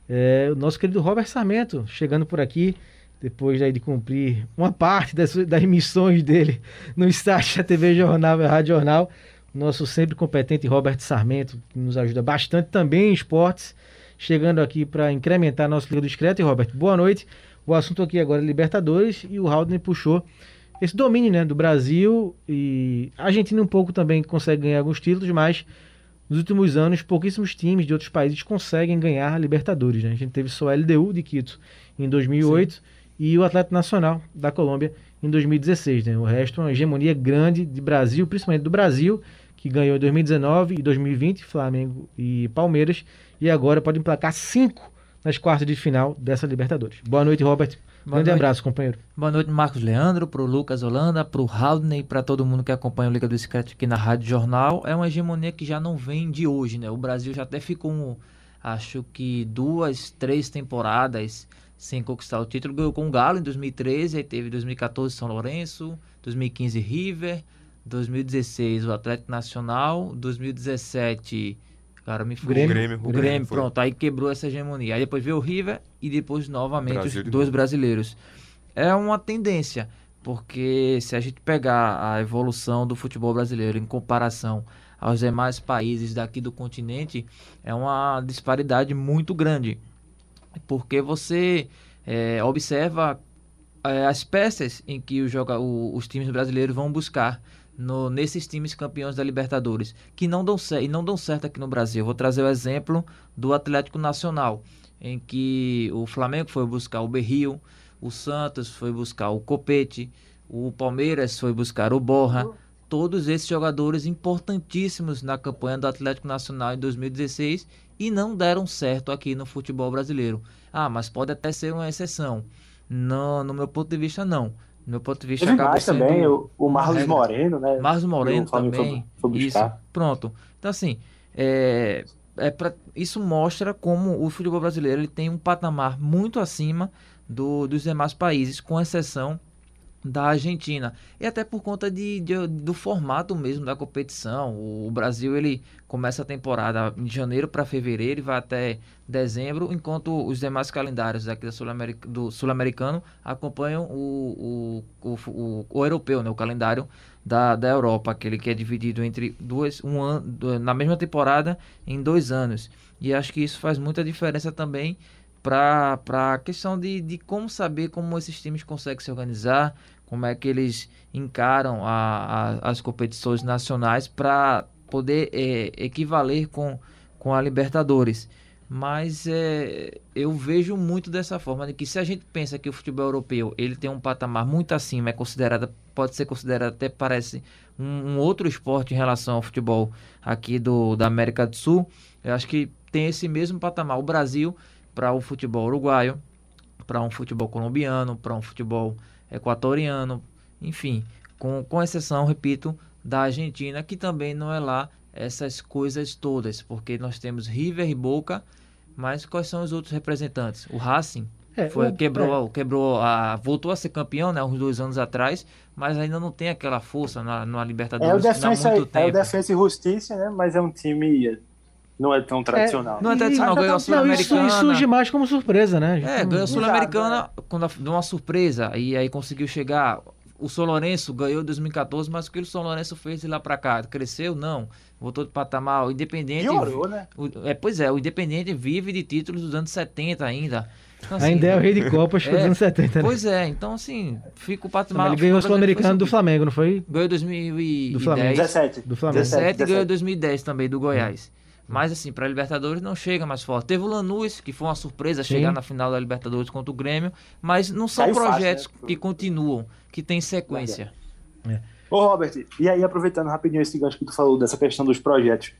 É, o nosso querido Robert Sarmento chegando por aqui depois de cumprir uma parte das, das missões dele no site da TV Jornal e Rádio Jornal. Nosso sempre competente Robert Sarmento, que nos ajuda bastante também em esportes, chegando aqui para incrementar nosso Liga do Discreto. E Robert, boa noite. O assunto aqui agora é Libertadores e o Haldane puxou esse domínio né, do Brasil e a Argentina um pouco também consegue ganhar alguns títulos, mas nos últimos anos pouquíssimos times de outros países conseguem ganhar Libertadores. Né? A gente teve só a LDU de Quito em 2008 e o Atlético Nacional da Colômbia em 2016. Né? O resto é uma hegemonia grande de Brasil, principalmente do Brasil, que ganhou em 2019 e 2020, Flamengo e Palmeiras, e agora pode emplacar cinco nas quartas de final dessa Libertadores. Boa noite, Robert. Boa Grande noite. abraço, companheiro. Boa noite, Marcos Leandro, pro Lucas Holanda, pro Haldney, para todo mundo que acompanha o Liga do Discreto aqui na Rádio Jornal. É uma hegemonia que já não vem de hoje, né? O Brasil já até ficou, acho que duas, três temporadas sem conquistar o título. Ganhou com o Galo em 2013, aí teve 2014 São Lourenço, 2015 River, 2016 o Atlético Nacional, 2017... Cara, me. Grêmio. Grêmio, O Grêmio, foi. pronto, aí quebrou essa hegemonia. Aí depois veio o River e depois novamente Brasil os dois brasileiros. É uma tendência, porque se a gente pegar a evolução do futebol brasileiro em comparação aos demais países daqui do continente, é uma disparidade muito grande. Porque você é, observa é, as peças em que o joga, o- os times brasileiros vão buscar no- nesses times campeões da Libertadores, que não dão, e não dão certo aqui no Brasil. Vou trazer o exemplo do Atlético Nacional, em que o Flamengo foi buscar o Berril, o Santos foi buscar o Copete, o Palmeiras foi buscar o Borra, todos esses jogadores importantíssimos na campanha do Atlético Nacional em 2016 e não deram certo aqui no futebol brasileiro. Ah, mas pode até ser uma exceção. No, no meu ponto de vista, não. No meu ponto de vista, Teve acaba sendo também, o, o Marlos. Moreno, né? Marlos Moreno também. foi- foi isso, pronto. Então, assim, é, é pra, isso mostra como o futebol brasileiro ele tem um patamar muito acima do- dos demais países, com exceção da Argentina. E até por conta de, de- do formato mesmo da competição. O, Brasil ele começa a temporada em janeiro para fevereiro e vai até dezembro, enquanto os demais calendários daqui da Sul-América- do sul-americano acompanham o, o, o, o- o europeu, né, o calendário da, da Europa, aquele que é dividido entre duas, um ano, na mesma temporada em dois anos. E acho que isso faz muita diferença também para a questão de, de como saber como esses times conseguem se organizar, como é que eles encaram a, a- as competições nacionais para poder é, equivaler com, com a Libertadores. Mas é, eu vejo muito dessa forma, de que se a gente pensa que o futebol europeu ele tem um patamar muito acima, é considerado, pode ser considerado até parece um, um outro esporte em relação ao futebol aqui do, da América do Sul, eu acho que tem esse mesmo patamar. O Brasil, para o futebol uruguaio, para um futebol colombiano, para um futebol equatoriano, enfim, com, com exceção, repito, da Argentina, que também não é lá essas coisas todas, porque nós temos River e Boca, mas quais são os outros representantes? O Racing É, foi, o- quebrou, quebrou a, voltou a ser campeão, né, uns dois anos atrás, mas ainda não tem aquela força na, na Libertadores É o Defensa, muito é o tempo. Defensa e Justiça, né? Mas é um time não é tão tradicional. não é tradicional, ganhou a isso, Sul-Americana. isso surge mais como surpresa, né? É, ganhou a Sul-Americana deu uma surpresa e aí conseguiu chegar. O São Lourenço ganhou em 2014, mas o que o São Lourenço fez de lá pra cá? Cresceu? Não. Voltou de patamar. O Independente. Piorou, né? o- é, pois é, o Independente vive de títulos dos anos 70 ainda. Então, assim, Ainda é o rei de Copas foi dos é, anos 70, né? Pois é, então assim, fica o patamar. ele ganhou o Sul-Americano do foi Flamengo, não foi? Ganhou em 2010. Do Flamengo. 17. Do Flamengo. 17 e ganhou em 17. 2010 também do Goiás. Mas assim, para Libertadores não chega mais forte. Teve o Lanús, que foi uma surpresa Sim. chegar na final da Libertadores contra o Grêmio, mas não são Caiu fácil, projetos né? que continuam, que tem sequência. Ô, Robert, e aí aproveitando rapidinho esse gancho que tu falou dessa questão dos projetos.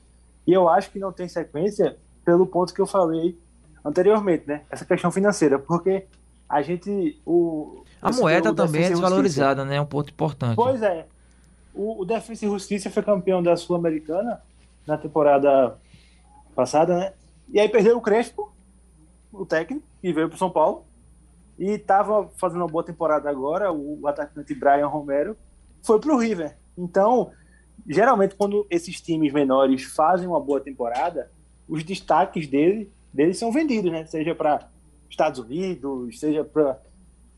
E eu acho que não tem sequência pelo ponto que eu falei anteriormente, né? Essa questão financeira, porque a gente. O, A moeda também é Justiça- desvalorizada, né? É um ponto importante. Pois é. O, o Defensa e Justiça foi campeão da Sul-Americana na temporada passada, né? E aí perdeu o Crespo, o técnico, que veio pro São Paulo. E tava fazendo uma boa temporada agora, o, o atacante Brian Romero foi pro River. Então, geralmente quando esses times menores fazem uma boa temporada, os destaques dele, deles são vendidos, né? Seja para Estados Unidos, seja para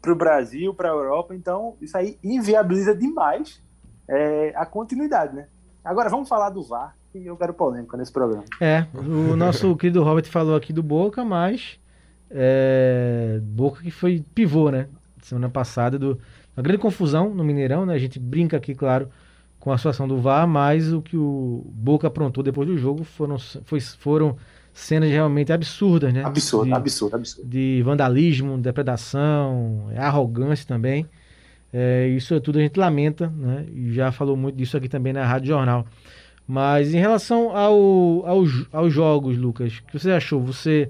o Brasil, para a Europa. Então, isso aí inviabiliza demais é, a continuidade, né? Agora, vamos falar do VAR, que eu quero polêmica nesse programa. É, o nosso querido Robert falou aqui do Boca, mas é, Boca que foi pivô, né? Semana passada, do, uma grande confusão no Mineirão, né? A gente brinca aqui, claro, com a situação do VAR, mas o que o Boca aprontou depois do jogo foram, foi, foram cenas realmente absurdas, né? Absurdo, De- absurdo, absurdo. de vandalismo, depredação, arrogância também. É, isso é tudo a gente lamenta, né? E já falou muito disso aqui também na Rádio Jornal. Mas em relação ao, aos, aos jogos, Lucas, o que você achou? Você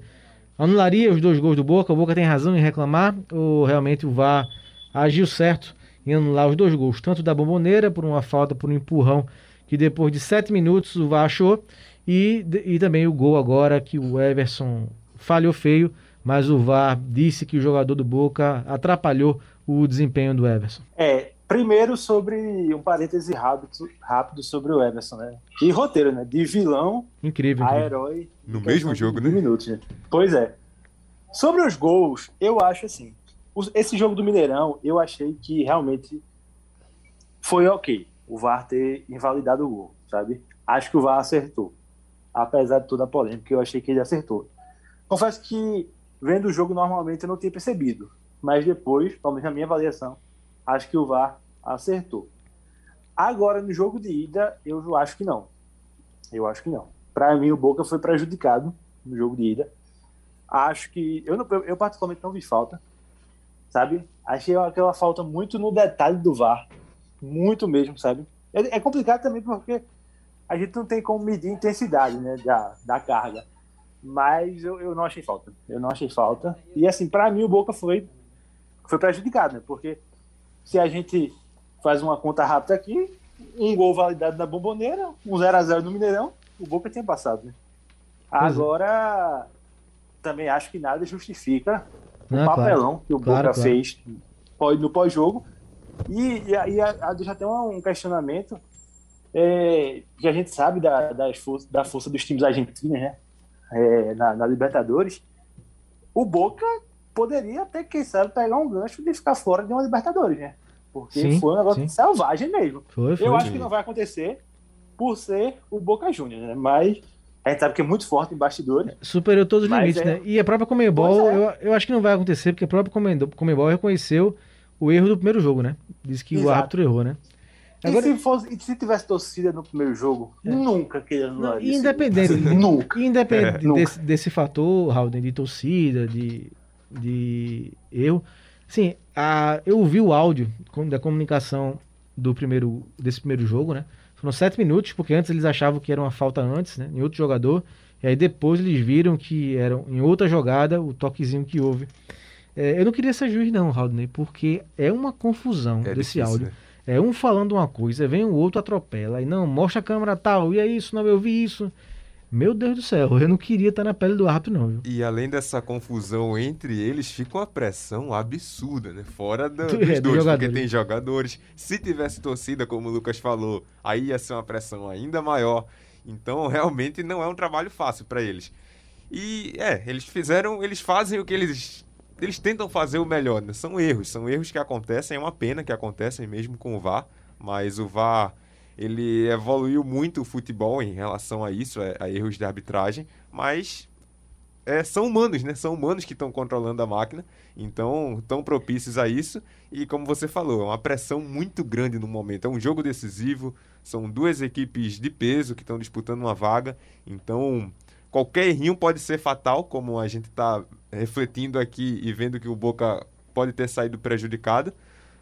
anularia os dois gols do Boca? O Boca tem razão em reclamar? Ou realmente o VAR agiu certo em anular os dois gols? Tanto da Bomboneira, por uma falta, por um empurrão, que depois de sete minutos o VAR achou, e, e também o gol agora que o Everson falhou feio, mas o VAR disse que o jogador do Boca atrapalhou o desempenho do Everson. É, primeiro sobre um parêntese rápido, rápido sobre o Everson, né? E roteiro, né? De vilão Incrível. a herói. No mesmo jogo, 20 né? Minutos, né? Pois é. Sobre os gols, eu acho assim. Esse jogo do Mineirão, eu achei que realmente foi ok. O VAR ter invalidado o gol, sabe? Acho que o VAR acertou. Apesar de toda a polêmica, eu achei que ele acertou. Confesso que, vendo o jogo normalmente, eu não tinha percebido. Mas depois, pelo menos na minha avaliação, acho que o VAR acertou. Agora, no jogo de ida, eu acho que não. Eu acho que não. Para mim, o Boca foi prejudicado no jogo de ida. Acho que. Eu, não- eu, particularmente não vi falta. Sabe? Achei aquela falta muito no detalhe do VAR. Muito mesmo, sabe? É, é complicado também porque a gente não tem como medir a intensidade né, da, da carga. Mas eu, eu não achei falta. Eu não achei falta. E assim, para mim o Boca foi, foi prejudicado, né? Porque se a gente faz uma conta rápida aqui, um gol validado na bomboneira, um 0x0 no Mineirão, o Boca tinha passado, né? É. Agora, também acho que nada justifica o Não, claro. papelão que o Claro, Boca claro. fez pós- no pós-jogo. E, e aí a- a- deixa até um questionamento é, que a gente sabe da, das for- da força dos times argentinos, né? É, na, na Libertadores. O Boca poderia até, quem sabe, pegar um gancho de ficar fora de uma Libertadores, né? Porque Sim, foi um negócio sim. selvagem mesmo. Foi, foi. Eu acho que não vai acontecer por ser o Boca Juniors, né? Mas a gente sabe que é muito forte em bastidores. Superou todos os limites, é- né? E a própria Comebol, é. eu, eu acho que não vai acontecer, porque a própria Comebol reconheceu o erro do primeiro jogo, né? Disse que o Exato. árbitro errou, né? Agora, E, se fosse, e se tivesse torcida no primeiro jogo, nunca queria não, independente, Nunca. independente É, desse, desse fator, Raulden, de torcida, de, de erro, sim, a, eu ouvi o áudio da comunicação do primeiro, desse primeiro jogo, né? Foram sete minutos, porque antes eles achavam que era uma falta antes, né? Em outro jogador. E aí depois eles viram que era em outra jogada o toquezinho que houve. É, eu não queria ser juiz, não, Raulden, porque é uma confusão É desse difícil, áudio. né? É um falando uma coisa, vem o outro atropela. E não, mostra a câmera tal, e é isso, não, eu vi isso. Meu Deus do céu, eu não queria estar na pele do árbitro, não, viu? E além dessa confusão entre eles, fica uma pressão absurda, né? Fora da- Do- dos é, dois, porque tem jogadores. Se tivesse torcida, como o Lucas falou, aí ia ser uma pressão ainda maior. Então, realmente não é um trabalho fácil para eles. E é, eles fizeram, eles fazem o que eles eles tentam fazer o melhor, né? São erros, são erros que acontecem, é uma pena que acontecem mesmo com o VAR, mas o VAR ele evoluiu muito o futebol em relação a isso, a, a erros de arbitragem, mas é, são humanos, né? São humanos que estão controlando a máquina, então estão propícios a isso. E como você falou, é uma pressão muito grande no momento. É um jogo decisivo, são duas equipes de peso que estão disputando uma vaga, então qualquer errinho pode ser fatal, como a gente está refletindo aqui e vendo que o Boca pode ter saído prejudicado,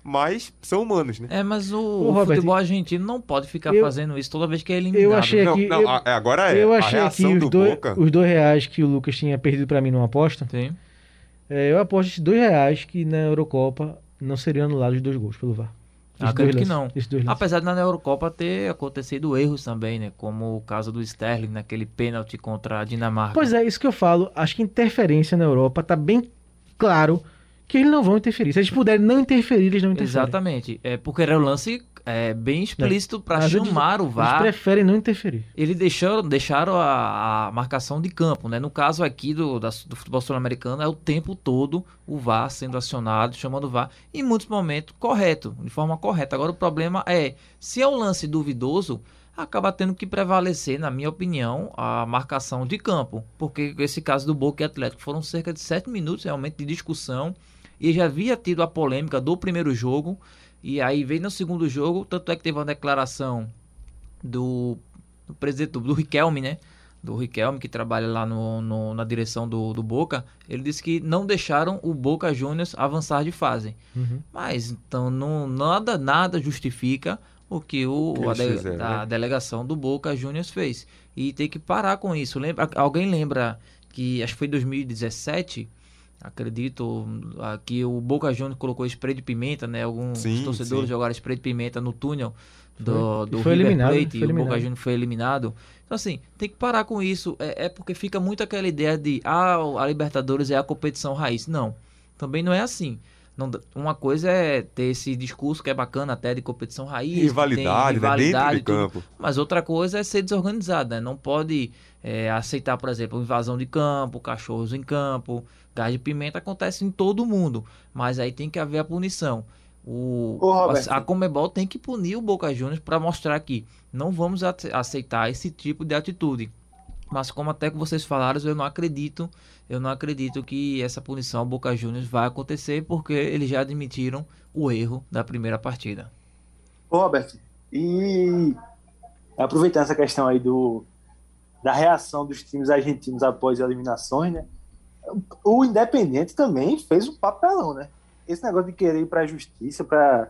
mas são humanos, né? É, mas o, Ô, Robert, futebol argentino não pode ficar eu- fazendo isso toda vez que é eliminado. Eu achei Não, aqui. não, eu, a- é, agora é. eu a achei aqui reação os do dois, Boca. os dois reais que o Lucas tinha perdido pra mim numa aposta. Sim. É, eu aposto esses dois reais que na Eurocopa não seriam anulados os dois gols pelo VAR. Esses Acredito que não. Apesar de na Eurocopa ter acontecido erros também, né? Como o caso do Sterling naquele pênalti contra a Dinamarca. Pois é, isso que eu falo. Acho que interferência na Europa tá bem claro que eles não vão interferir. Se eles puderem não interferir, eles não interferem. Exatamente. É porque era um lance é, bem explícito para Mas eles- chamar o Eles VAR. preferem não interferir. Eles deixaram, deixaram a, a marcação de campo, né? No caso aqui do, da- do futebol sul-americano, é o tempo todo o VAR sendo acionado, chamando o VAR, em muitos momentos correto, de forma correta. Agora o problema é, se é um lance duvidoso, acaba tendo que prevalecer, na minha opinião, a marcação de campo. Porque esse caso do Boca e Atlético foram cerca de sete minutos realmente de discussão. E já havia tido a polêmica do primeiro jogo. E aí veio no segundo jogo, tanto é que teve uma declaração do, do presidente do, do Riquelme, né? Do Riquelme, que trabalha lá no, no- na direção do, do Boca. Ele disse que não deixaram o Boca Juniors avançar de fase. Uhum. Mas então não, nada, nada justifica o que o, Que a, de- fizeram, a né? delegação do Boca Juniors fez. E tem que parar com isso. Lembra, alguém lembra que acho que foi em 2017, acredito, que o Boca Juniors colocou spray de pimenta, né? Alguns Sim, torcedores sim. jogaram spray de pimenta no túnel do, do foi River eliminado, Plate foi e o Boca eliminado. Juniors foi eliminado. Então, assim, tem que parar com isso. É, é porque fica muito aquela ideia de, ah, a Libertadores é a competição raiz. Não, também não é assim. Não uma coisa é ter esse discurso que é bacana até de competição raiz. tem Rivalidade, né? rivalidade Dentro de campo. Mas outra coisa é ser desorganizada, né? Não pode é, aceitar, por exemplo, invasão de campo, cachorros em campo, gás de pimenta acontece em todo mundo. Mas aí tem que haver a punição. O, Ô, a, a Comebol tem que punir o Boca Juniors para mostrar que não vamos ace- aceitar esse tipo de atitude. Mas como até que vocês falaram, eu não acredito, eu não acredito que essa punição ao Boca Juniors vai acontecer porque eles já admitiram o erro da primeira partida. Ô, Robert, e aproveitando essa questão aí do, da reação dos times argentinos após as eliminações, né? O Independente também fez um papelão, né? Esse negócio de querer ir para a justiça para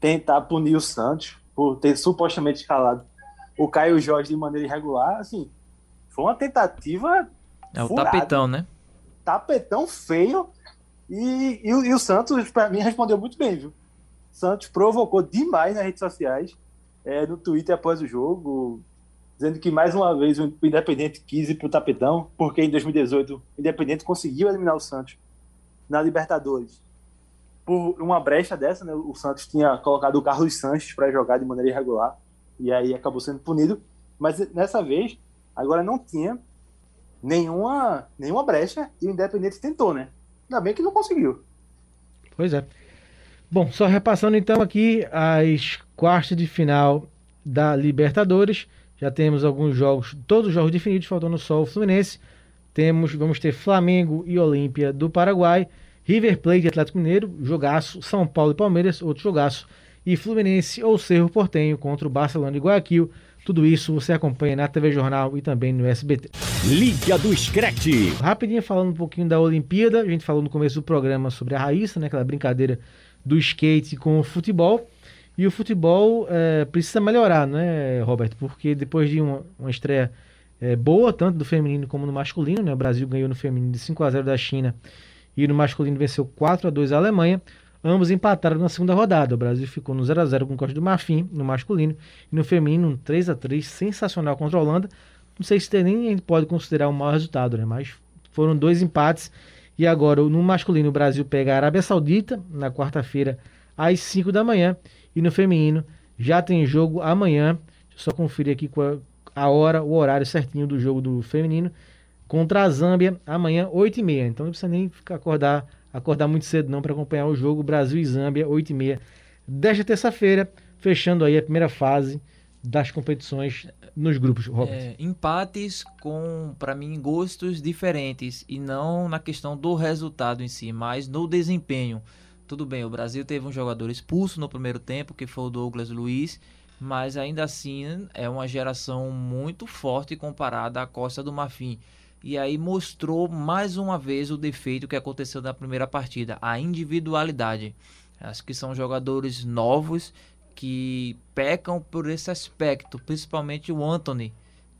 tentar punir o Santos. por ter supostamente escalado o Caio Jorge de maneira irregular, assim, foi uma tentativa É o furada, tapetão, né? tapetão feio e, e, o- e o Santos, pra mim, respondeu muito bem, viu? Santos provocou demais nas redes sociais, é, no Twitter após o jogo, dizendo que mais uma vez o Independente quis ir pro tapetão, porque em 2018 o Independente conseguiu eliminar o Santos na Libertadores. Por uma brecha dessa, né, o Santos tinha colocado o Carlos Sanches para jogar de maneira irregular, e aí acabou sendo punido. Mas nessa vez, agora não tinha nenhuma, nenhuma brecha e o Independente tentou, né? Ainda bem que não conseguiu. Pois é. Bom, só repassando então aqui as quartas de final da Libertadores. Já temos alguns jogos, todos os jogos definidos, faltando só o Fluminense. Temos, vamos ter Flamengo e Olímpia do Paraguai, River Plate e Atlético Mineiro, jogaço, São Paulo e Palmeiras, outro jogaço, e Fluminense ou Cerro Portenho contra o Barcelona e Guayaquil. Tudo isso você acompanha na TV Jornal e também no SBT. Liga do Screte. Rapidinho falando um pouquinho da Olimpíada, a gente falou no começo do programa sobre a Raíssa, né, aquela brincadeira do skate com o futebol. E o futebol é, precisa melhorar, né, Roberto? Porque depois de uma, uma estreia é, boa, tanto do feminino como no masculino, né? O Brasil ganhou no feminino de 5 a 0 da China e no masculino venceu 4 a 2 a Alemanha. Ambos empataram na segunda rodada. O Brasil ficou no 0 a 0 com o Costa do Marfim no masculino e no feminino um 3 a 3 sensacional contra a Holanda. Não sei se nem a gente pode considerar um mau resultado, né? Mas foram dois empates. E agora, no masculino, o Brasil pega a Arábia Saudita na quarta-feira às 5 da manhã. E no feminino já tem jogo amanhã. Deixa eu só conferir aqui a, a hora, o horário certinho do jogo do feminino. Contra a Zâmbia, amanhã, 8h30. Então não precisa nem ficar acordar, acordar muito cedo não para acompanhar o jogo. Brasil e Zâmbia, 8h30 desta terça-feira, fechando aí a primeira fase das competições nos grupos, Robert. É, empates com, para mim, gostos diferentes e não na questão do resultado em si, mas no desempenho. Tudo bem, o Brasil teve um jogador expulso no primeiro tempo, que foi o Douglas Luiz, mas ainda assim é uma geração muito forte comparada à Costa do Marfim. E aí mostrou mais uma vez o defeito que aconteceu na primeira partida, a individualidade. Acho que são jogadores novos que pecam por esse aspecto, principalmente o Anthony,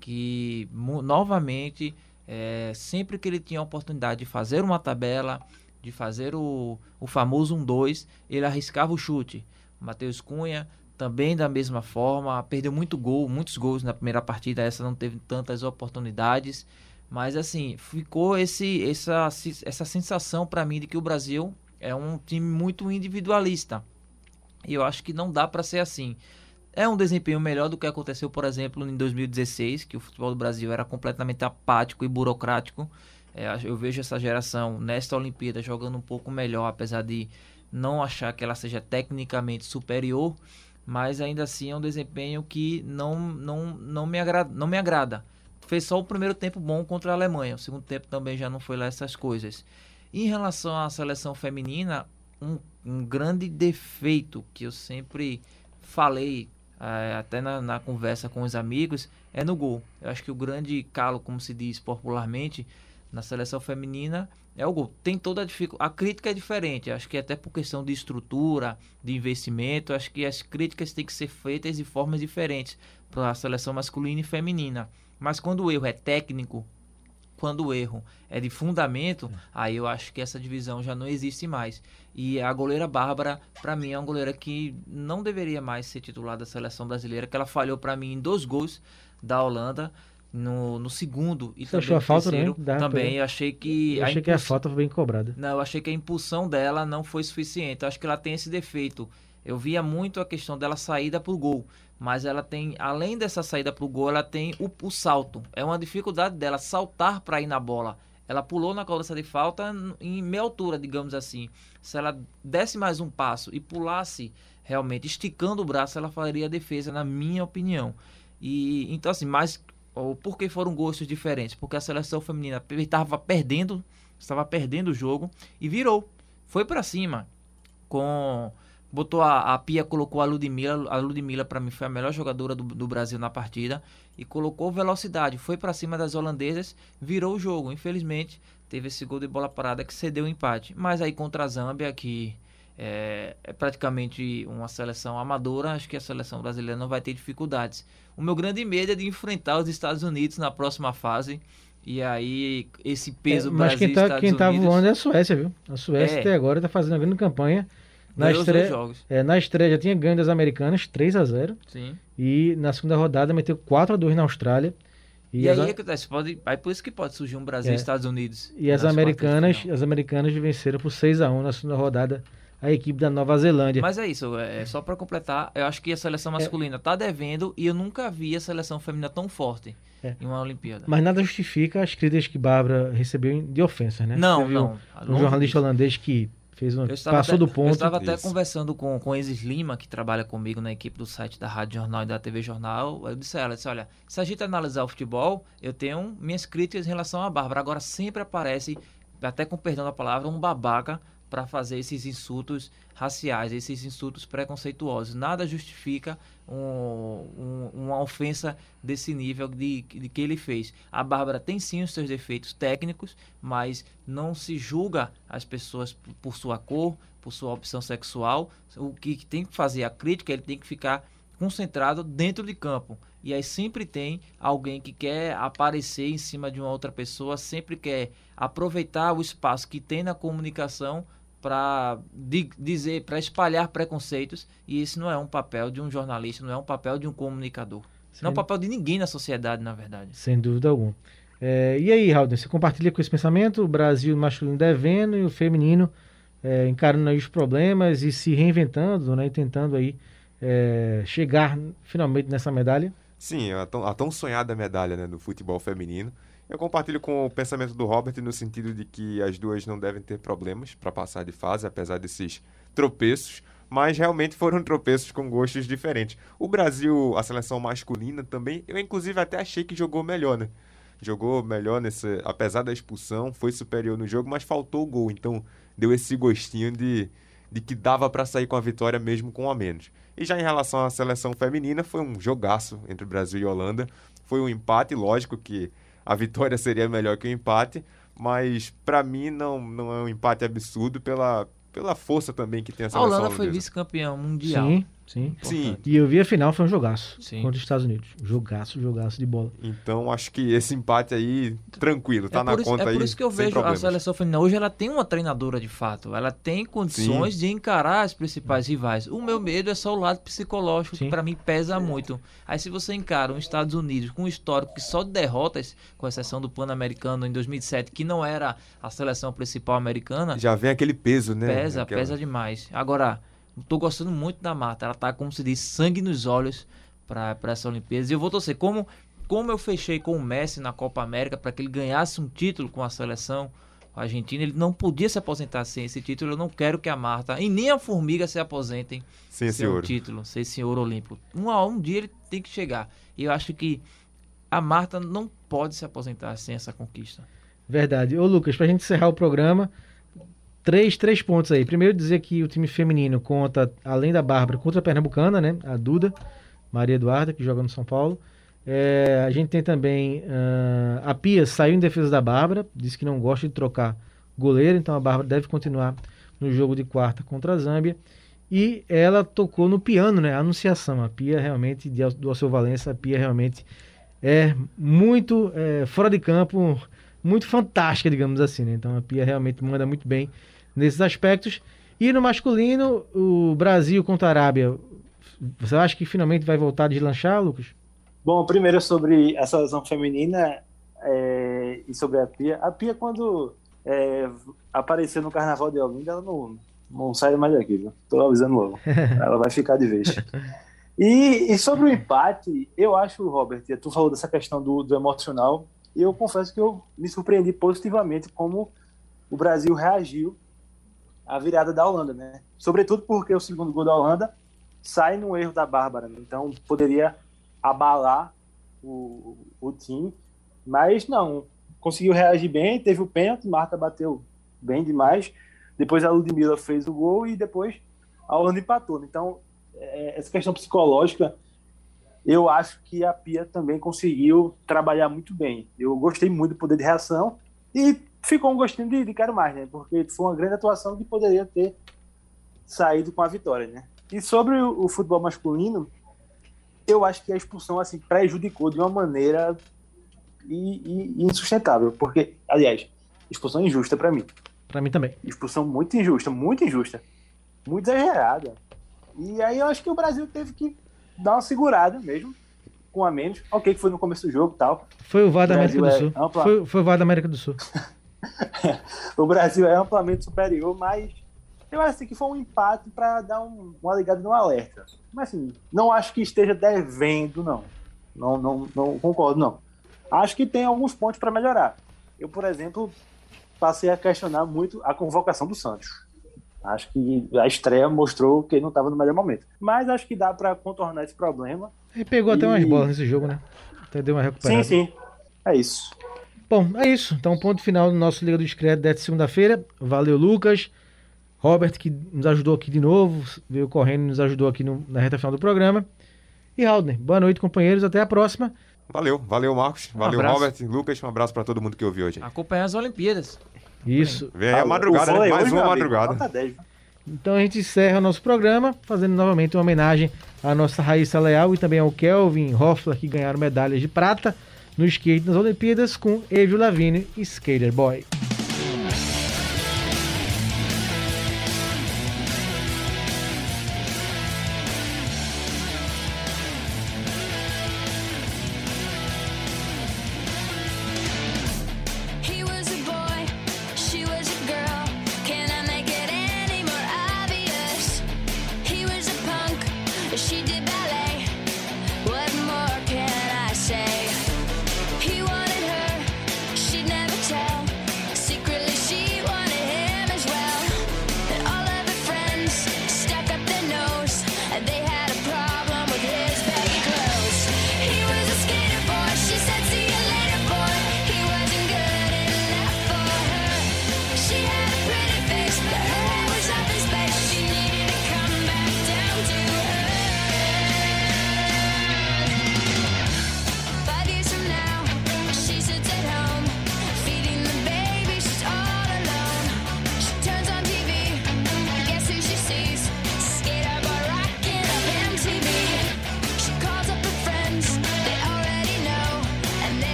que novamente, é, sempre que ele tinha a oportunidade de fazer uma tabela, de fazer o, o famoso 1-2, ele arriscava o chute. Matheus Cunha também da mesma forma, perdeu muito gol, muitos gols na primeira partida, essa não teve tantas oportunidades, mas assim, ficou esse, essa, essa sensação para mim de que o Brasil é um time muito individualista. E eu acho que não dá para ser assim. É um desempenho melhor do que aconteceu, por exemplo, em 2016, que o futebol do Brasil era completamente apático e burocrático. É, eu vejo essa geração nesta Olimpíada jogando um pouco melhor, apesar de não achar que ela seja tecnicamente superior, mas ainda assim é um desempenho que não, não, não, me, agrada, não me agrada. Fez só o primeiro tempo bom contra a Alemanha, o segundo tempo também já não foi lá essas coisas. Em relação à seleção feminina, um, um grande defeito que eu sempre falei, eh, até na, na conversa com os amigos, é no gol. Eu acho que o grande calo, como se diz popularmente, na seleção feminina é o gol. Tem toda a dificuldade. A crítica é diferente. Acho que até por questão de estrutura, de investimento, acho que as críticas têm que ser feitas de formas diferentes para a seleção masculina e feminina. Mas quando o erro é técnico, quando o erro é de fundamento, aí eu acho que essa divisão já não existe mais. E a goleira Bárbara, para mim, é uma goleira que não deveria mais ser titular da seleção brasileira, que ela falhou para mim em dois gols da Holanda. No, no segundo e Você também achou a falta, terceiro, né? Também eu achei que Eu achei que a falta foi bem cobrada. não, eu achei que a impulsão dela não foi suficiente. Eu acho que ela tem esse defeito. Eu via muito a questão dela saída pro gol. Mas ela tem, além dessa saída pro gol, ela tem o, o salto. É uma dificuldade dela saltar para ir na bola. Ela pulou na cobrança de falta em meia altura, digamos assim. Se ela desse mais um passo e pulasse realmente esticando o braço, ela faria a defesa, na minha opinião. E então assim, mas ou por que foram gostos diferentes? Porque a seleção feminina estava perdendo, estava perdendo o jogo e virou. Foi para cima com botou a, a Pia colocou a Ludmilla, a Ludmilla para mim foi a melhor jogadora do, do Brasil na partida e colocou velocidade, foi para cima das holandesas, virou o jogo. Infelizmente, teve esse gol de bola parada que cedeu o empate. Mas aí contra a Zâmbia que é, é praticamente uma seleção amadora, acho que a seleção brasileira não vai ter dificuldades. O meu grande medo é de enfrentar os Estados Unidos na próxima fase. E aí, esse peso É, mas Brasil quem e tá, Estados quem tá Unidos voando é a Suécia, viu? A Suécia É. até agora tá fazendo uma grande campanha. Na dois estreia, jogos. é, na estreia já tinha ganho das americanas, 3 a 0 Sim. E na segunda rodada meteu 4 a 2 na Austrália. E, as, aí, é que acontece, pode, aí por isso que pode surgir um Brasil É. e Estados Unidos. e as americanas, as americanas venceram por 6 a 1 na segunda rodada a equipe da Nova Zelândia. Mas é isso, é, só pra completar, eu acho que a seleção masculina tá devendo e eu nunca vi a seleção feminina tão forte É. em uma Olimpíada. Mas nada justifica as críticas que Bárbara recebeu de ofensa, né? Não, Você não. Um jornalista disso. holandês que fez uma, estava passou até, do ponto. Eu estava até Isso. conversando com, com Isis Lima, que trabalha comigo na equipe do site da Rádio Jornal e da TV Jornal. Eu disse a ela, disse, olha, se a gente analisar o futebol, eu tenho minhas críticas em relação à Bárbara. Agora sempre aparece, até com perdão da palavra, um babaca para fazer esses insultos raciais, esses insultos preconceituosos. Nada justifica um- um- uma ofensa desse nível de, de que ele fez. A Bárbara tem sim os seus defeitos técnicos, mas não se julga as pessoas por sua cor, por sua opção sexual. O que tem que fazer a crítica, ele tem que ficar concentrado dentro de campo. E aí sempre tem alguém que quer aparecer em cima de uma outra pessoa, sempre quer aproveitar o espaço que tem na comunicação para dizer, para espalhar preconceitos, e esse não é um papel de um jornalista, não é um papel de um comunicador. Não é um Sem- papel de ninguém na sociedade, na verdade. Sem dúvida alguma. É, e aí, Raul, você compartilha com esse pensamento? O Brasil masculino devendo e o feminino é, encarando aí os problemas e se reinventando, né? E tentando aí é, chegar finalmente nessa medalha. Sim, a tão, a tão sonhada medalha né, do futebol feminino. Eu compartilho com o pensamento do Robert no sentido de que as duas não devem ter problemas para passar de fase, apesar desses tropeços, mas realmente foram tropeços com gostos diferentes. O Brasil, a seleção masculina também, eu inclusive até achei que jogou melhor, né? Jogou melhor nesse, apesar da expulsão, foi superior no jogo, mas faltou o gol, então deu esse gostinho de, de que dava para sair com a vitória mesmo com a menos. E já em relação à seleção feminina, foi um jogaço entre Brasil e Holanda. Foi um empate, lógico que a vitória seria melhor que o empate, mas para mim não, não é um empate absurdo pela, pela força também que tem a A Holanda foi vice-campeã mundial. Sim, sim. Sim, E eu vi a final, foi um jogaço Sim. contra os Estados Unidos. Jogaço, jogaço de bola. então acho que esse empate aí, tranquilo, tá é na isso, conta é aí. por isso que eu vejo a problemas. seleção feminina hoje ela tem uma treinadora de fato ela tem condições de encarar as principais rivais o meu medo é só o lado psicológico Sim. que para mim pesa muito aí se você encara os Estados Unidos com um histórico que só de derrotas com exceção do Pan-Americano em 2007 que não era a seleção principal americana Já vem aquele peso, né? pesa Aquela- pesa demais agora tô gostando muito da Marta ela tá como se diz sangue nos olhos para essa Olimpíada e eu vou torcer como como eu fechei com o Messi na Copa América para que ele ganhasse um título com a seleção argentina, ele não podia se aposentar sem esse título. Eu não quero que a Marta e nem a Formiga se aposentem Sem esse um ouro. título, sem esse ouro olímpico. Um, a um dia ele tem que chegar. E eu acho que a Marta não pode se aposentar sem essa conquista. Verdade. Ô, Lucas, pra gente encerrar o programa, três, três pontos aí. Primeiro, dizer que o time feminino conta, além da Bárbara, contra a Pernambucana, né? A Duda, Maria Eduarda, que joga no São Paulo. É, a gente tem também ah, a Pia saiu em defesa da Bárbara, disse que não gosta de trocar goleiro, então a Bárbara deve continuar no jogo de quarta contra a Zâmbia. E ela tocou no piano, né? A anunciação. A Pia realmente, de, do Alceu Valença, a Pia realmente é muito é, fora de campo, muito fantástica, digamos assim, né? Então a Pia realmente manda muito bem nesses aspectos. E no masculino, o Brasil contra a Arábia, você acha que finalmente vai voltar a deslanchar, Lucas? Bom, primeiro sobre a seleção feminina é, e sobre a Pia. A Pia, quando é, apareceu no Carnaval de Olinda, ela não, não sai mais daqui, viu? Tô avisando logo. Ela vai ficar de vez. E, e sobre o empate, eu acho, Robert, tu falou dessa questão do, do emocional, e eu confesso que eu me surpreendi positivamente como o Brasil reagiu à virada da Holanda, né? Sobretudo porque o segundo gol da Holanda sai num erro da Bárbara, né? então poderia abalar o, o time, mas não, conseguiu reagir bem, teve o pênalti, Marta bateu bem demais, depois a Ludmilla fez o gol e depois a Holanda empatou. Então, é, essa questão psicológica, eu acho que a Pia também conseguiu trabalhar muito bem. Eu gostei muito do poder de reação e ficou um gostinho de, de quero mais, né? Porque foi uma grande atuação que poderia ter saído com a vitória, né? E sobre o, o futebol masculino, eu acho que a expulsão assim prejudicou de uma maneira i- i- insustentável, porque, aliás, expulsão injusta pra mim. Pra mim também. Expulsão muito injusta, muito injusta. Muito exagerada. E aí eu acho que o Brasil teve que dar uma segurada mesmo, com a menos. Ok, que foi no começo do jogo e tal. Foi o VAR da América do é Sul. ampla- Foi, foi o VAR da América do Sul. O Brasil é amplamente superior, mas eu acho que foi um empate para dar um, uma ligada no alerta. Mas assim, não acho que esteja devendo, não. Não, não, não concordo, não. Acho que tem alguns pontos para melhorar. Eu, por exemplo, passei a questionar muito a convocação do Santos. Acho que a estreia mostrou que ele não estava no melhor momento. Mas acho que dá para contornar esse problema. Ele pegou até umas E- bolas nesse jogo, né? Até deu uma recuperada. Sim, sim. É isso. Bom, é isso. Então, ponto final do nosso Liga do Discreto desta segunda-feira. Valeu, Lucas. Robert, que nos ajudou aqui de novo. Veio correndo e nos ajudou aqui no- na reta final do programa. E Haldner, boa noite, companheiros. Até a próxima. Valeu, valeu, Marcos. Valeu, abraço. Robert, Lucas. Um abraço pra todo mundo que ouviu hoje. Acompanhar as Olimpíadas. Isso. Vem aí a madrugada, O né? Mais hoje, uma madrugada. nota 10, viu? Então a gente encerra o nosso programa fazendo novamente uma homenagem à nossa Raíssa Leal e também ao Kelvin Hoffler, que ganharam medalhas de prata no skate nas Olimpíadas com Evio Lavigne e Skater Boy.